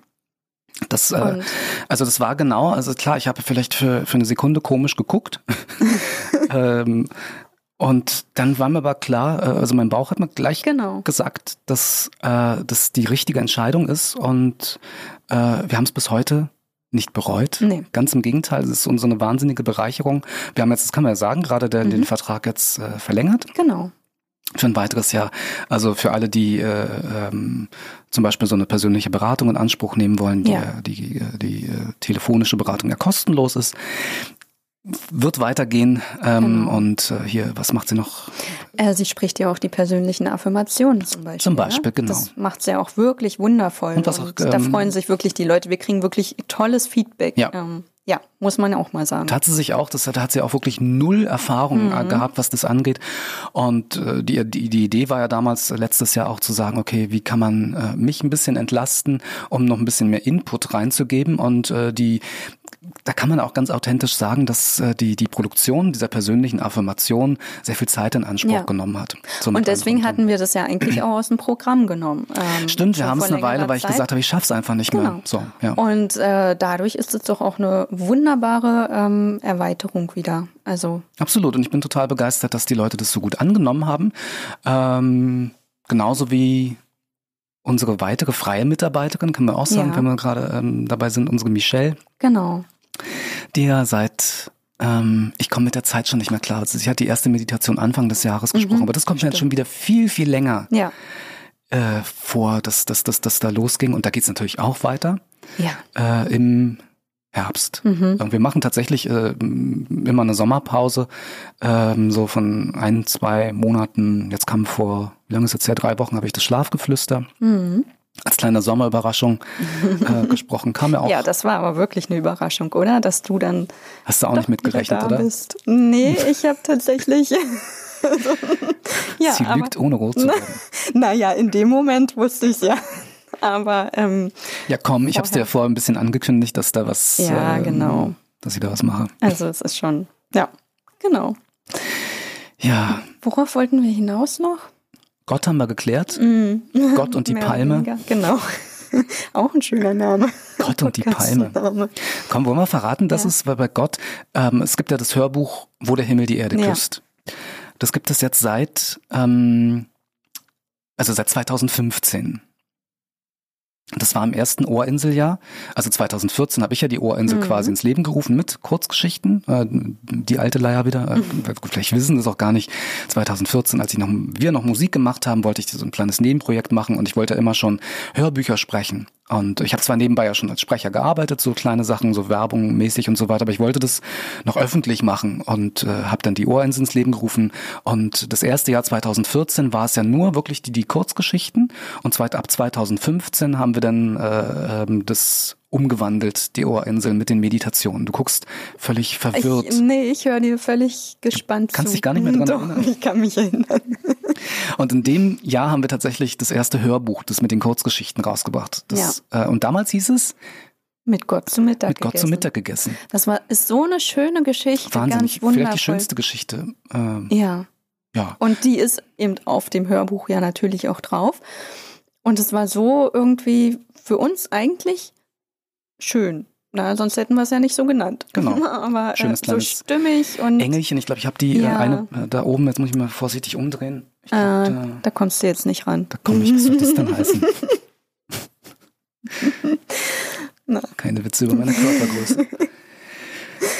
Das, äh, also das war genau, also klar, ich habe vielleicht für, für eine Sekunde komisch geguckt. ähm, und dann war mir aber klar, äh, also mein Bauch hat mir gleich genau. gesagt, dass äh, das die richtige Entscheidung ist und äh, wir haben es bis heute nicht bereut. Nee. Ganz im Gegenteil, es ist so eine wahnsinnige Bereicherung. Wir haben jetzt, das kann man ja sagen, gerade den Mhm. Vertrag jetzt äh, verlängert Genau. für ein weiteres Jahr. Also für alle, die äh, ähm, zum Beispiel so eine persönliche Beratung in Anspruch nehmen wollen, die, Ja. äh, die, äh, die äh, telefonische Beratung ja kostenlos ist, wird weitergehen. Ähm, Genau. Und äh, hier, was macht sie noch? Äh, sie spricht ja auch die persönlichen Affirmationen zum Beispiel. Zum Beispiel, ja? genau. Das macht sie ja auch wirklich wundervoll. Und was auch, da ähm, freuen sich wirklich die Leute. Wir kriegen wirklich tolles Feedback. Ja. Ähm, ja, muss man ja auch mal sagen. Da hat sie sich auch, das hat, da hat sie auch wirklich null Erfahrung äh, gehabt, was das angeht. Und äh, die, die, die Idee war ja damals äh, letztes Jahr auch zu sagen, okay, wie kann man äh, mich ein bisschen entlasten, um noch ein bisschen mehr Input reinzugeben. Und äh, die, da kann man auch ganz authentisch sagen, dass äh, die, die Produktion dieser persönlichen Affirmation sehr viel Zeit in Anspruch Ja. genommen hat. So Und deswegen hatten wir das ja eigentlich auch aus dem Programm genommen. Ähm, Stimmt, wir haben es eine Weile, weil ich Zeit. gesagt habe, ich schaff's einfach nicht Genau. mehr. So, ja. Und äh, dadurch ist es doch auch eine wunderbare ähm, Erweiterung wieder. Also Absolut. Und ich bin total begeistert, dass die Leute das so gut angenommen haben. Ähm, genauso wie unsere weitere freie Mitarbeiterin, können wir auch sagen, Ja. wenn wir gerade ähm, dabei sind, unsere Michelle, genau. Ja seit ähm, ich komme mit der Zeit schon nicht mehr klar. Also sie hat die erste Meditation Anfang des Jahres Mhm. gesprochen, aber das kommt mir jetzt schon wieder viel, viel länger Ja. äh, vor, dass, dass, dass, dass da losging. Und da geht's natürlich auch weiter Ja. äh, im Herbst. Mhm. Und wir machen tatsächlich äh, immer eine Sommerpause, ähm, so von ein, zwei Monaten. Jetzt kam vor, wie lange ist jetzt her? Drei Wochen habe ich das Schlafgeflüster Mhm. Als kleine Sommerüberraschung äh, gesprochen. Kam ja auch. Ja, das war aber wirklich eine Überraschung, oder? Dass du dann Hast du auch nicht mitgerechnet, oder? Bist. Nee, ich habe tatsächlich. ja, Sie aber, lügt, ohne rot zu werden. naja, in dem Moment wusste ich ja. Aber ähm, Ja, komm, ich habe es dir ja vorher ein bisschen angekündigt, dass da was. Ja, ähm, genau. Dass ich da was mache. also es ist schon. Ja, genau. Ja, Worauf wollten wir hinaus noch? Gott haben wir geklärt. Mhm. Gott und die Mehr Palme. weniger. Genau. Auch ein schöner Name. Gott und die Palme. Komm, wollen wir verraten, dass Ja. es weil bei Gott, ähm, es gibt ja das Hörbuch, wo der Himmel die Erde Ja. küsst. das gibt es jetzt seit, ähm, also seit 2015. Das war im ersten Ohrinseljahr, also 2014 habe ich ja die Ohrinsel mhm. quasi ins Leben gerufen mit Kurzgeschichten. Äh, die alte Leier wieder, äh, mhm. vielleicht wissen das auch gar nicht. 2014, als ich noch, wir noch Musik gemacht haben, wollte ich so ein kleines Nebenprojekt machen und ich wollte immer schon Hörbücher sprechen. Und ich habe zwar nebenbei ja schon als Sprecher gearbeitet, so kleine Sachen, so Werbung mäßig und so weiter, aber ich wollte das noch öffentlich machen und äh, habe dann die Ohrinsel ins Leben gerufen. Und das erste Jahr 2014 war es ja nur wirklich die, die Kurzgeschichten und zweit, ab 2015 haben wir dann äh, ähm, das umgewandelt, die Ohrinsel mit den Meditationen. Du guckst völlig verwirrt. Ich, nee, ich höre dir völlig gespannt du kannst zu. dich gar nicht mehr dran Doch, erinnern. ich kann mich erinnern. Und in dem Jahr haben wir tatsächlich das erste Hörbuch, das mit den Kurzgeschichten rausgebracht. Das, ja. äh, und damals hieß es mit Gott zum Mittag Mit Gott gegessen. zum Mittag gegessen. Das war ist so eine schöne Geschichte, Wahnsinn. ganz wundervoll. Vielleicht die schönste Geschichte. Ähm, ja. Ja. Und die ist eben auf dem Hörbuch ja natürlich auch drauf. Und es war so irgendwie für uns eigentlich schön. Na, sonst hätten wir es ja nicht so genannt. Genau. Aber äh, so stimmig und. Engelchen, ich glaube, ich habe die äh, ja. äh, eine äh, da oben, jetzt muss ich mal vorsichtig umdrehen. Glaub, äh, da, da, kommst du jetzt nicht ran. Da komme ich, was soll das denn heißen? Keine Witze über meine Körpergröße.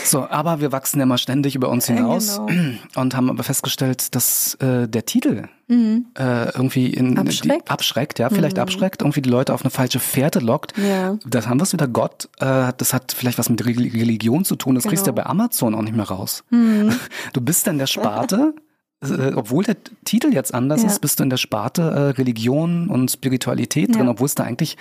So, aber wir wachsen ja mal ständig über uns hinaus genau. und haben aber festgestellt, dass äh, der Titel mhm. äh, irgendwie in, abschreckt. Die, abschreckt, ja, vielleicht mhm. abschreckt, irgendwie die Leute auf eine falsche Fährte lockt. Ja. Das haben wir es wieder Gott. Äh, das hat vielleicht was mit Religion zu tun. Das genau. kriegst du ja bei Amazon auch nicht mehr raus. Mhm. Du bist dann der Sparte. äh, obwohl der Titel jetzt anders ja. ist, bist du in der Sparte äh, Religion und Spiritualität drin, ja. obwohl es da eigentlich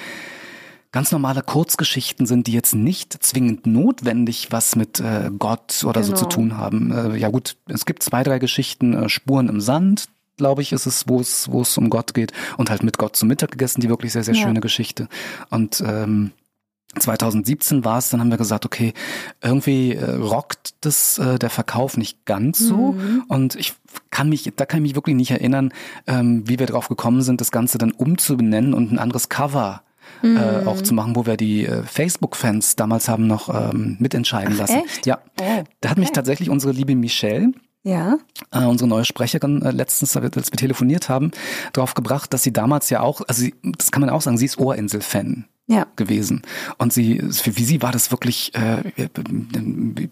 ganz normale Kurzgeschichten sind, die jetzt nicht zwingend notwendig was mit äh, Gott oder genau. so zu genau. tun haben. Äh, ja gut, es gibt zwei, drei Geschichten, äh, Spuren im Sand, glaube ich, ist es, wo es, wo es um Gott geht und halt mit Gott zum Mittag gegessen, die wirklich sehr, sehr ja. schöne Geschichte. Und ähm, 2017 war es, dann haben wir gesagt, okay, irgendwie äh, rockt das äh, der Verkauf nicht ganz so mhm. und ich kann mich, da kann ich mich wirklich nicht erinnern, ähm, wie wir drauf gekommen sind, das Ganze dann umzubenennen und ein anderes Cover mhm. äh, auch zu machen, wo wir die äh, Facebook-Fans damals haben noch ähm, mitentscheiden Ach, lassen. Echt? Ja, oh, da hat mich tatsächlich unsere liebe Michelle ja. Äh, unsere neue Sprecherin äh, letztens, als wir telefoniert haben, darauf gebracht, dass sie damals ja auch, also sie, das kann man auch sagen, sie ist Ohrinsel-Fan ja. gewesen. Und sie, für wie sie war das wirklich äh,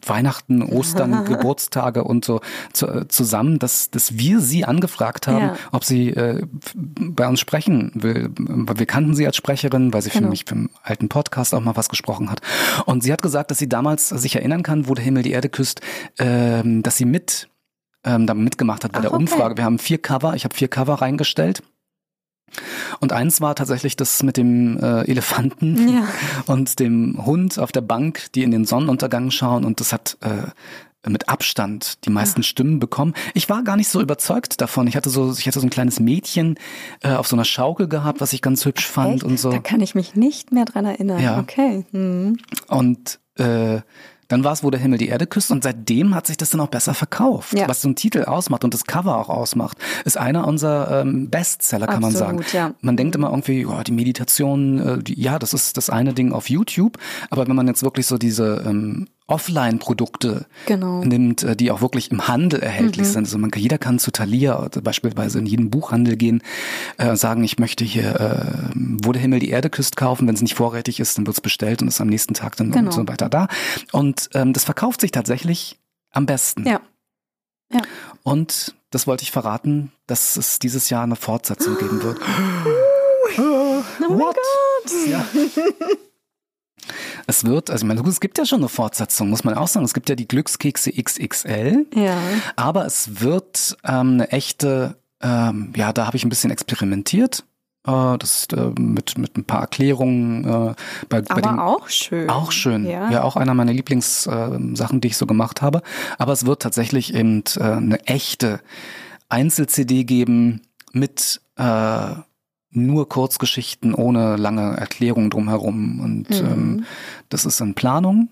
Weihnachten, Ostern, Geburtstage und so zu, zusammen, dass, dass wir sie angefragt haben, ja. ob sie äh, bei uns sprechen will. Weil wir kannten sie als Sprecherin, weil sie genau. für mich für einen alten Podcast auch mal was gesprochen hat. Und sie hat gesagt, dass sie damals sich erinnern kann, wo der Himmel die Erde küsst, äh, dass sie mit ähm, da mitgemacht hat bei Ach, der Umfrage. Okay. Wir haben vier Cover, ich habe vier Cover reingestellt und eins war tatsächlich das mit dem äh, Elefanten ja. und dem Hund auf der Bank, die in den Sonnenuntergang schauen und das hat äh, mit Abstand die meisten ja. Stimmen bekommen. Ich war gar nicht so überzeugt davon. Ich hatte so, ich hatte so ein kleines Mädchen äh, auf so einer Schaukel gehabt, was ich ganz hübsch fand Echt? und so. Da kann ich mich nicht mehr dran erinnern. Ja. Okay. Mhm. Und äh, dann war es, wo der Himmel die Erde küsst und seitdem hat sich das dann auch besser verkauft. Ja. Was so ein Titel ausmacht und das Cover auch ausmacht, ist einer unserer ähm, Bestseller, kann Absolut, man sagen. Ja. Man denkt immer irgendwie, oh, die Meditation, äh, die, ja, das ist das eine Ding auf YouTube, aber wenn man jetzt wirklich so diese ähm, Offline-Produkte genau. nimmt, äh, die auch wirklich im Handel erhältlich mhm. sind. Also man, jeder kann zu Thalia beispielsweise in jeden Buchhandel gehen, äh, sagen, ich möchte hier, äh, wo der Himmel die Erde küsst, kaufen. Wenn es nicht vorrätig ist, dann wird es bestellt und ist am nächsten Tag dann genau. und so weiter da. Und ähm, das verkauft sich tatsächlich am besten. Ja. ja. Und das wollte ich verraten, dass es dieses Jahr eine Fortsetzung geben wird. Oh What? Ja. Es wird, also ich meine, es gibt ja schon eine Fortsetzung, muss man auch sagen. Es gibt ja die Glückskekse XXL. Ja. Aber es wird ähm, eine echte, ähm, ja, da habe ich ein bisschen experimentiert. Äh, das ist, äh, mit, mit ein paar Erklärungen. Äh, bei, bei Aber dem, auch schön. Auch schön. Ja, ja auch einer meiner Lieblingssachen, äh, die ich so gemacht habe. Aber es wird tatsächlich eben äh, eine echte Einzel-CD geben mit äh, nur Kurzgeschichten ohne lange Erklärung drumherum. Und mhm. ähm, das ist in Planung.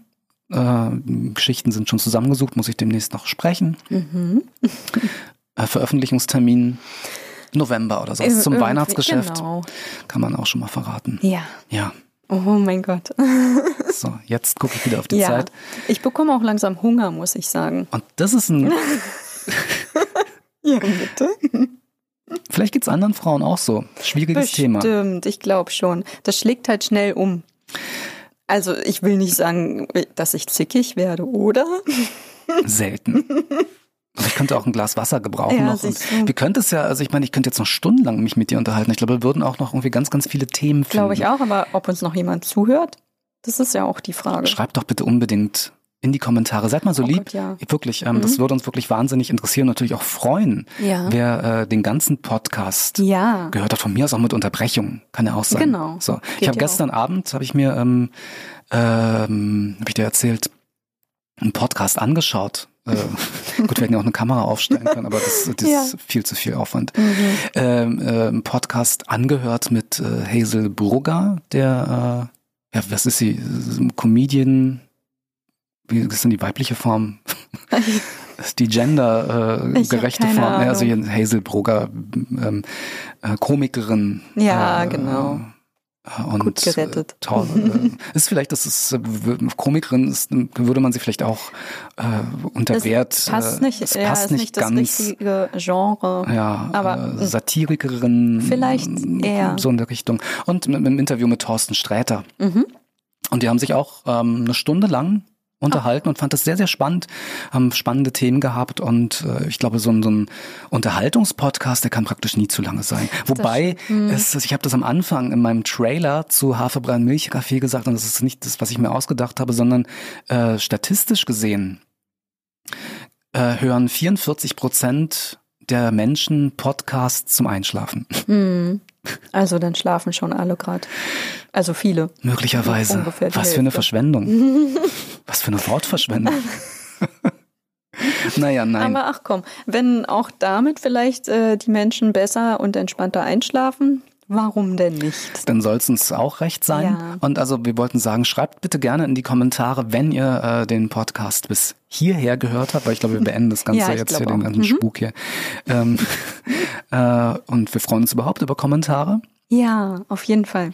Äh, Geschichten sind schon zusammengesucht, muss ich demnächst noch sprechen. Mhm. äh, Veröffentlichungstermin November oder so. Zum Irgendwie, Weihnachtsgeschäft genau. kann man auch schon mal verraten. Ja. Ja. Oh mein Gott. so, jetzt gucke ich wieder auf die ja. Zeit. Ich bekomme auch langsam Hunger, muss ich sagen. Und das ist ein Ja, bitte. Vielleicht geht's anderen Frauen auch so. Schwieriges Bestimmt, Thema. Stimmt, ich glaube schon. Das schlägt halt schnell um. Also ich will nicht sagen, dass ich zickig werde, oder? Selten. Also ich könnte auch ein Glas Wasser gebrauchen Ja, noch. Und wir könnten es ja, also ich meine, ich könnte jetzt noch stundenlang mich mit dir unterhalten. Ich glaube, wir würden auch noch irgendwie ganz, ganz viele Themen finden. Glaube ich auch, aber ob uns noch jemand zuhört, das ist ja auch die Frage. Schreibt doch bitte unbedingt in die Kommentare. Seid mal so Oh lieb. Gott, ja. Wirklich, ähm, das würde uns wirklich wahnsinnig interessieren, natürlich auch freuen, Ja. wer äh, den ganzen Podcast Ja. gehört hat. Von mir aus auch mit Unterbrechung, kann ja auch sein. Genau. So, Geht ich habe gestern Abend habe ich mir, ähm, ähm, habe ich dir erzählt, einen Podcast angeschaut. Äh, gut, wir hätten ja auch eine Kamera aufstellen können, aber das, das Ja. ist viel zu viel Aufwand. Mhm. Ähm, äh, einen Podcast angehört mit äh, Hazel Brugger, der, äh, ja, was ist sie, Äh, Comedian, wie ist denn die weibliche Form? Ist die gendergerechte keine Form. Ja, also Ahnung. hier Hazel Brugger, ähm, äh, Komikerin. Ja, äh, genau. äh, Und, Gut gerettet. Äh, toll. äh, ist vielleicht, das ist äh, Komikerin, ist, würde man sie vielleicht auch äh, unter Wert. Es passt äh, nicht, es ja, passt ist nicht nicht das ganz. richtige Genre. Ja, aber äh, Satirikerin. Vielleicht äh, eher. So in der Richtung. Und mit, mit einem Interview mit Thorsten Sträter. Mhm. Und die haben sich auch ähm, eine Stunde lang unterhalten und fand das sehr, sehr spannend, haben spannende Themen gehabt und äh, ich glaube, so ein, so ein Unterhaltungspodcast, der kann praktisch nie zu lange sein. Wobei, es, ich habe das am Anfang in meinem Trailer zu Haferbrei und Milchkaffee gesagt und das ist nicht das, was ich mir ausgedacht habe, sondern äh, statistisch gesehen äh, hören 44 Prozent der Menschen Podcasts zum Einschlafen. Hm. Also dann schlafen schon alle gerade. Also viele. Möglicherweise. Was für eine Hälfte. Verschwendung. Was für eine Wortverschwendung. naja, nein. Aber ach komm, wenn auch damit vielleicht äh, die Menschen besser und entspannter einschlafen, warum denn nicht? dann soll es uns auch recht sein. Ja. Und also wir wollten sagen, schreibt bitte gerne in die Kommentare, wenn ihr äh, den Podcast bis hierher gehört habt, weil ich glaube, wir beenden das Ganze Ja, jetzt hier, glaube den auch. ganzen Mhm. Spuk hier. Ähm, äh, und wir freuen uns überhaupt über Kommentare. Ja, auf jeden Fall.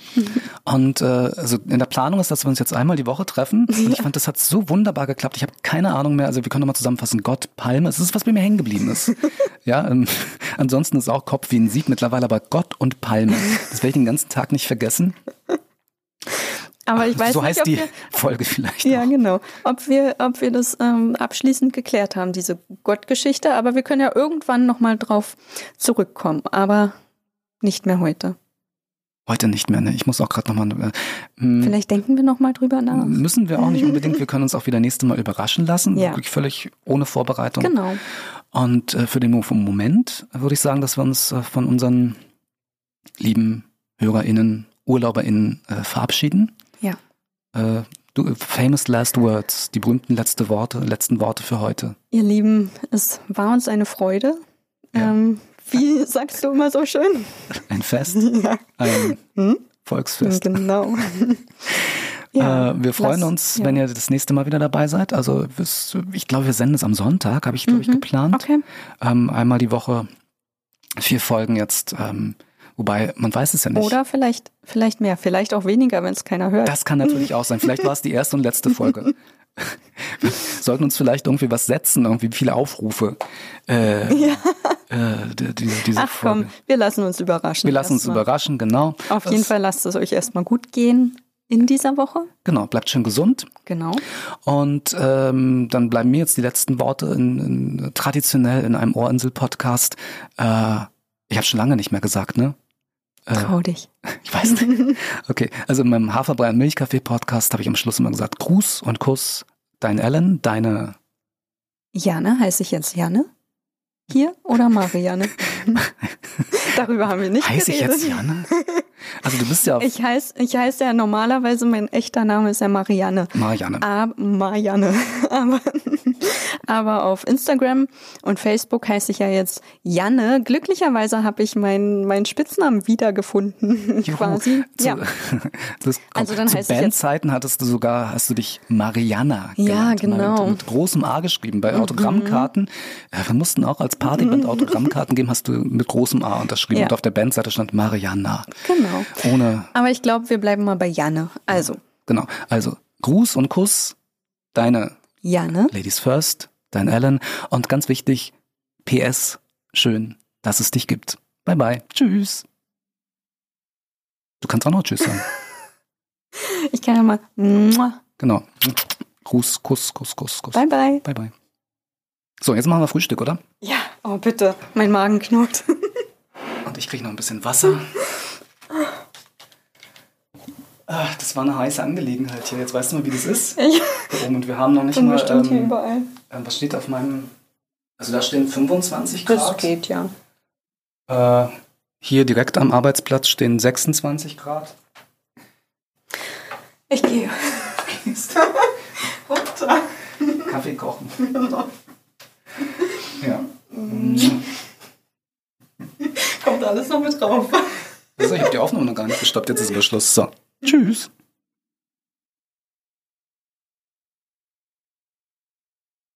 Und äh, also in der Planung ist, dass wir uns jetzt einmal die Woche treffen. Und ich fand, das hat so wunderbar geklappt. Ich habe keine Ahnung mehr. Also wir können nochmal zusammenfassen. Gott, Palme, es ist, was bei mir hängen geblieben ist. ja, ähm, ansonsten ist auch Kopf wie ein Sieg mittlerweile, aber Gott und Palme. Das werde ich den ganzen Tag nicht vergessen. Aber ich weiß so nicht, heißt ob die wir, Folge vielleicht. ja auch. genau, ob wir, ob wir das ähm, abschließend geklärt haben, diese Gottgeschichte. Aber wir können ja irgendwann noch mal drauf zurückkommen. Aber nicht mehr heute. Heute nicht mehr, ne? Ich muss auch gerade nochmal. Äh, m- Vielleicht denken wir noch mal drüber nach. müssen wir auch nicht unbedingt. Wir können uns auch wieder nächste Mal überraschen lassen. Ja. Wirklich völlig ohne Vorbereitung. Genau. Und äh, für den Moment würde ich sagen, dass wir uns äh, von unseren lieben HörerInnen, UrlauberInnen äh, verabschieden. Ja. Äh, du, äh, famous last words, die berühmten letzte Worte, letzten Worte für heute. Ihr Lieben, es war uns eine Freude. Ja. Ähm, wie sagst du immer so schön? Ein Fest, Ja. ein Hm? Volksfest. Genau. äh, wir freuen lass- uns, ja. wenn ihr das nächste Mal wieder dabei seid. Also ich glaube, wir senden es am Sonntag, habe ich, glaube ich, Mhm. geplant. Okay. Ähm, einmal die Woche vier Folgen jetzt. Ähm, wobei, man weiß es ja nicht. Oder vielleicht, vielleicht mehr, vielleicht auch weniger, wenn es keiner hört. Das kann natürlich auch sein. Vielleicht war es die erste und letzte Folge. Wir sollten uns vielleicht irgendwie was setzen, irgendwie viele Aufrufe. Äh, äh, die, die, diese Ach Folge. komm, wir lassen uns überraschen. Wir lassen uns erstmal. überraschen, genau. Auf jeden Das- Fall lasst es euch erstmal gut gehen in dieser Woche. Genau, bleibt schön gesund. Genau. Und ähm, dann bleiben mir jetzt die letzten Worte in, in, traditionell in einem Ohrinsel-Podcast. Äh, ich habe schon lange nicht mehr gesagt, ne? Äh, Trau dich. Ich weiß nicht. Okay, also in meinem Haferbrei und Milchkaffee Podcast habe ich am Schluss immer gesagt, Gruß und Kuss, dein Ellen, deine Janne, heiße ich jetzt Janne? Hier oder Marianne? Darüber haben wir nicht Heiße ich geredet. jetzt Janne? Also du bist ja Ich heiße ich heiß ja normalerweise, mein echter Name ist ja Marianne. Marianne. Ah, Marianne. Aber, aber auf Instagram und Facebook heiße ich ja jetzt Janne. Glücklicherweise habe ich meinen meinen Spitznamen wiedergefunden, Juhu. quasi. Zu, Ja. das, Also dann zu heißt Bandzeiten hattest du sogar, hast du dich Mariana Ja, genannt, genau. Mhm. Mit, mit großem A geschrieben. Bei Autogrammkarten, ja, wir mussten auch als Partyband Autogrammkarten geben, hast du mit großem A unterschrieben. Ja. Und auf der Bandseite stand Mariana. Genau. Ohne, Aber ich glaube, wir bleiben mal bei Janne. Also, genau. Also Gruß und Kuss, deine Janne. Ladies First, dein Ellen. Und ganz wichtig, PS, schön, dass es dich gibt. Bye bye. Tschüss. Du kannst auch noch Tschüss sagen. Ich kann ja mal. Genau. Gruß, Kuss, Kuss, Kuss, Kuss. Bye bye. Bye bye. So, jetzt machen wir Frühstück, oder? Ja, oh bitte. Mein Magen knurrt. Und ich kriege noch ein bisschen Wasser. Ah, das war eine heiße Angelegenheit hier. Jetzt weißt du mal, wie das ist. Oben. Und wir haben noch nicht mal. bestimmt hier Ähm, überall. äh, was steht auf meinem. Also da stehen 25 Das Grad. geht ja. Äh, hier direkt am Arbeitsplatz stehen 26 Grad. Ich gehe. Runter. Kaffee kochen. Ja. Kommt alles noch mit drauf. Also ich habe die Aufnahme noch gar nicht gestoppt. Jetzt ist aber Schluss. So. Tschüss.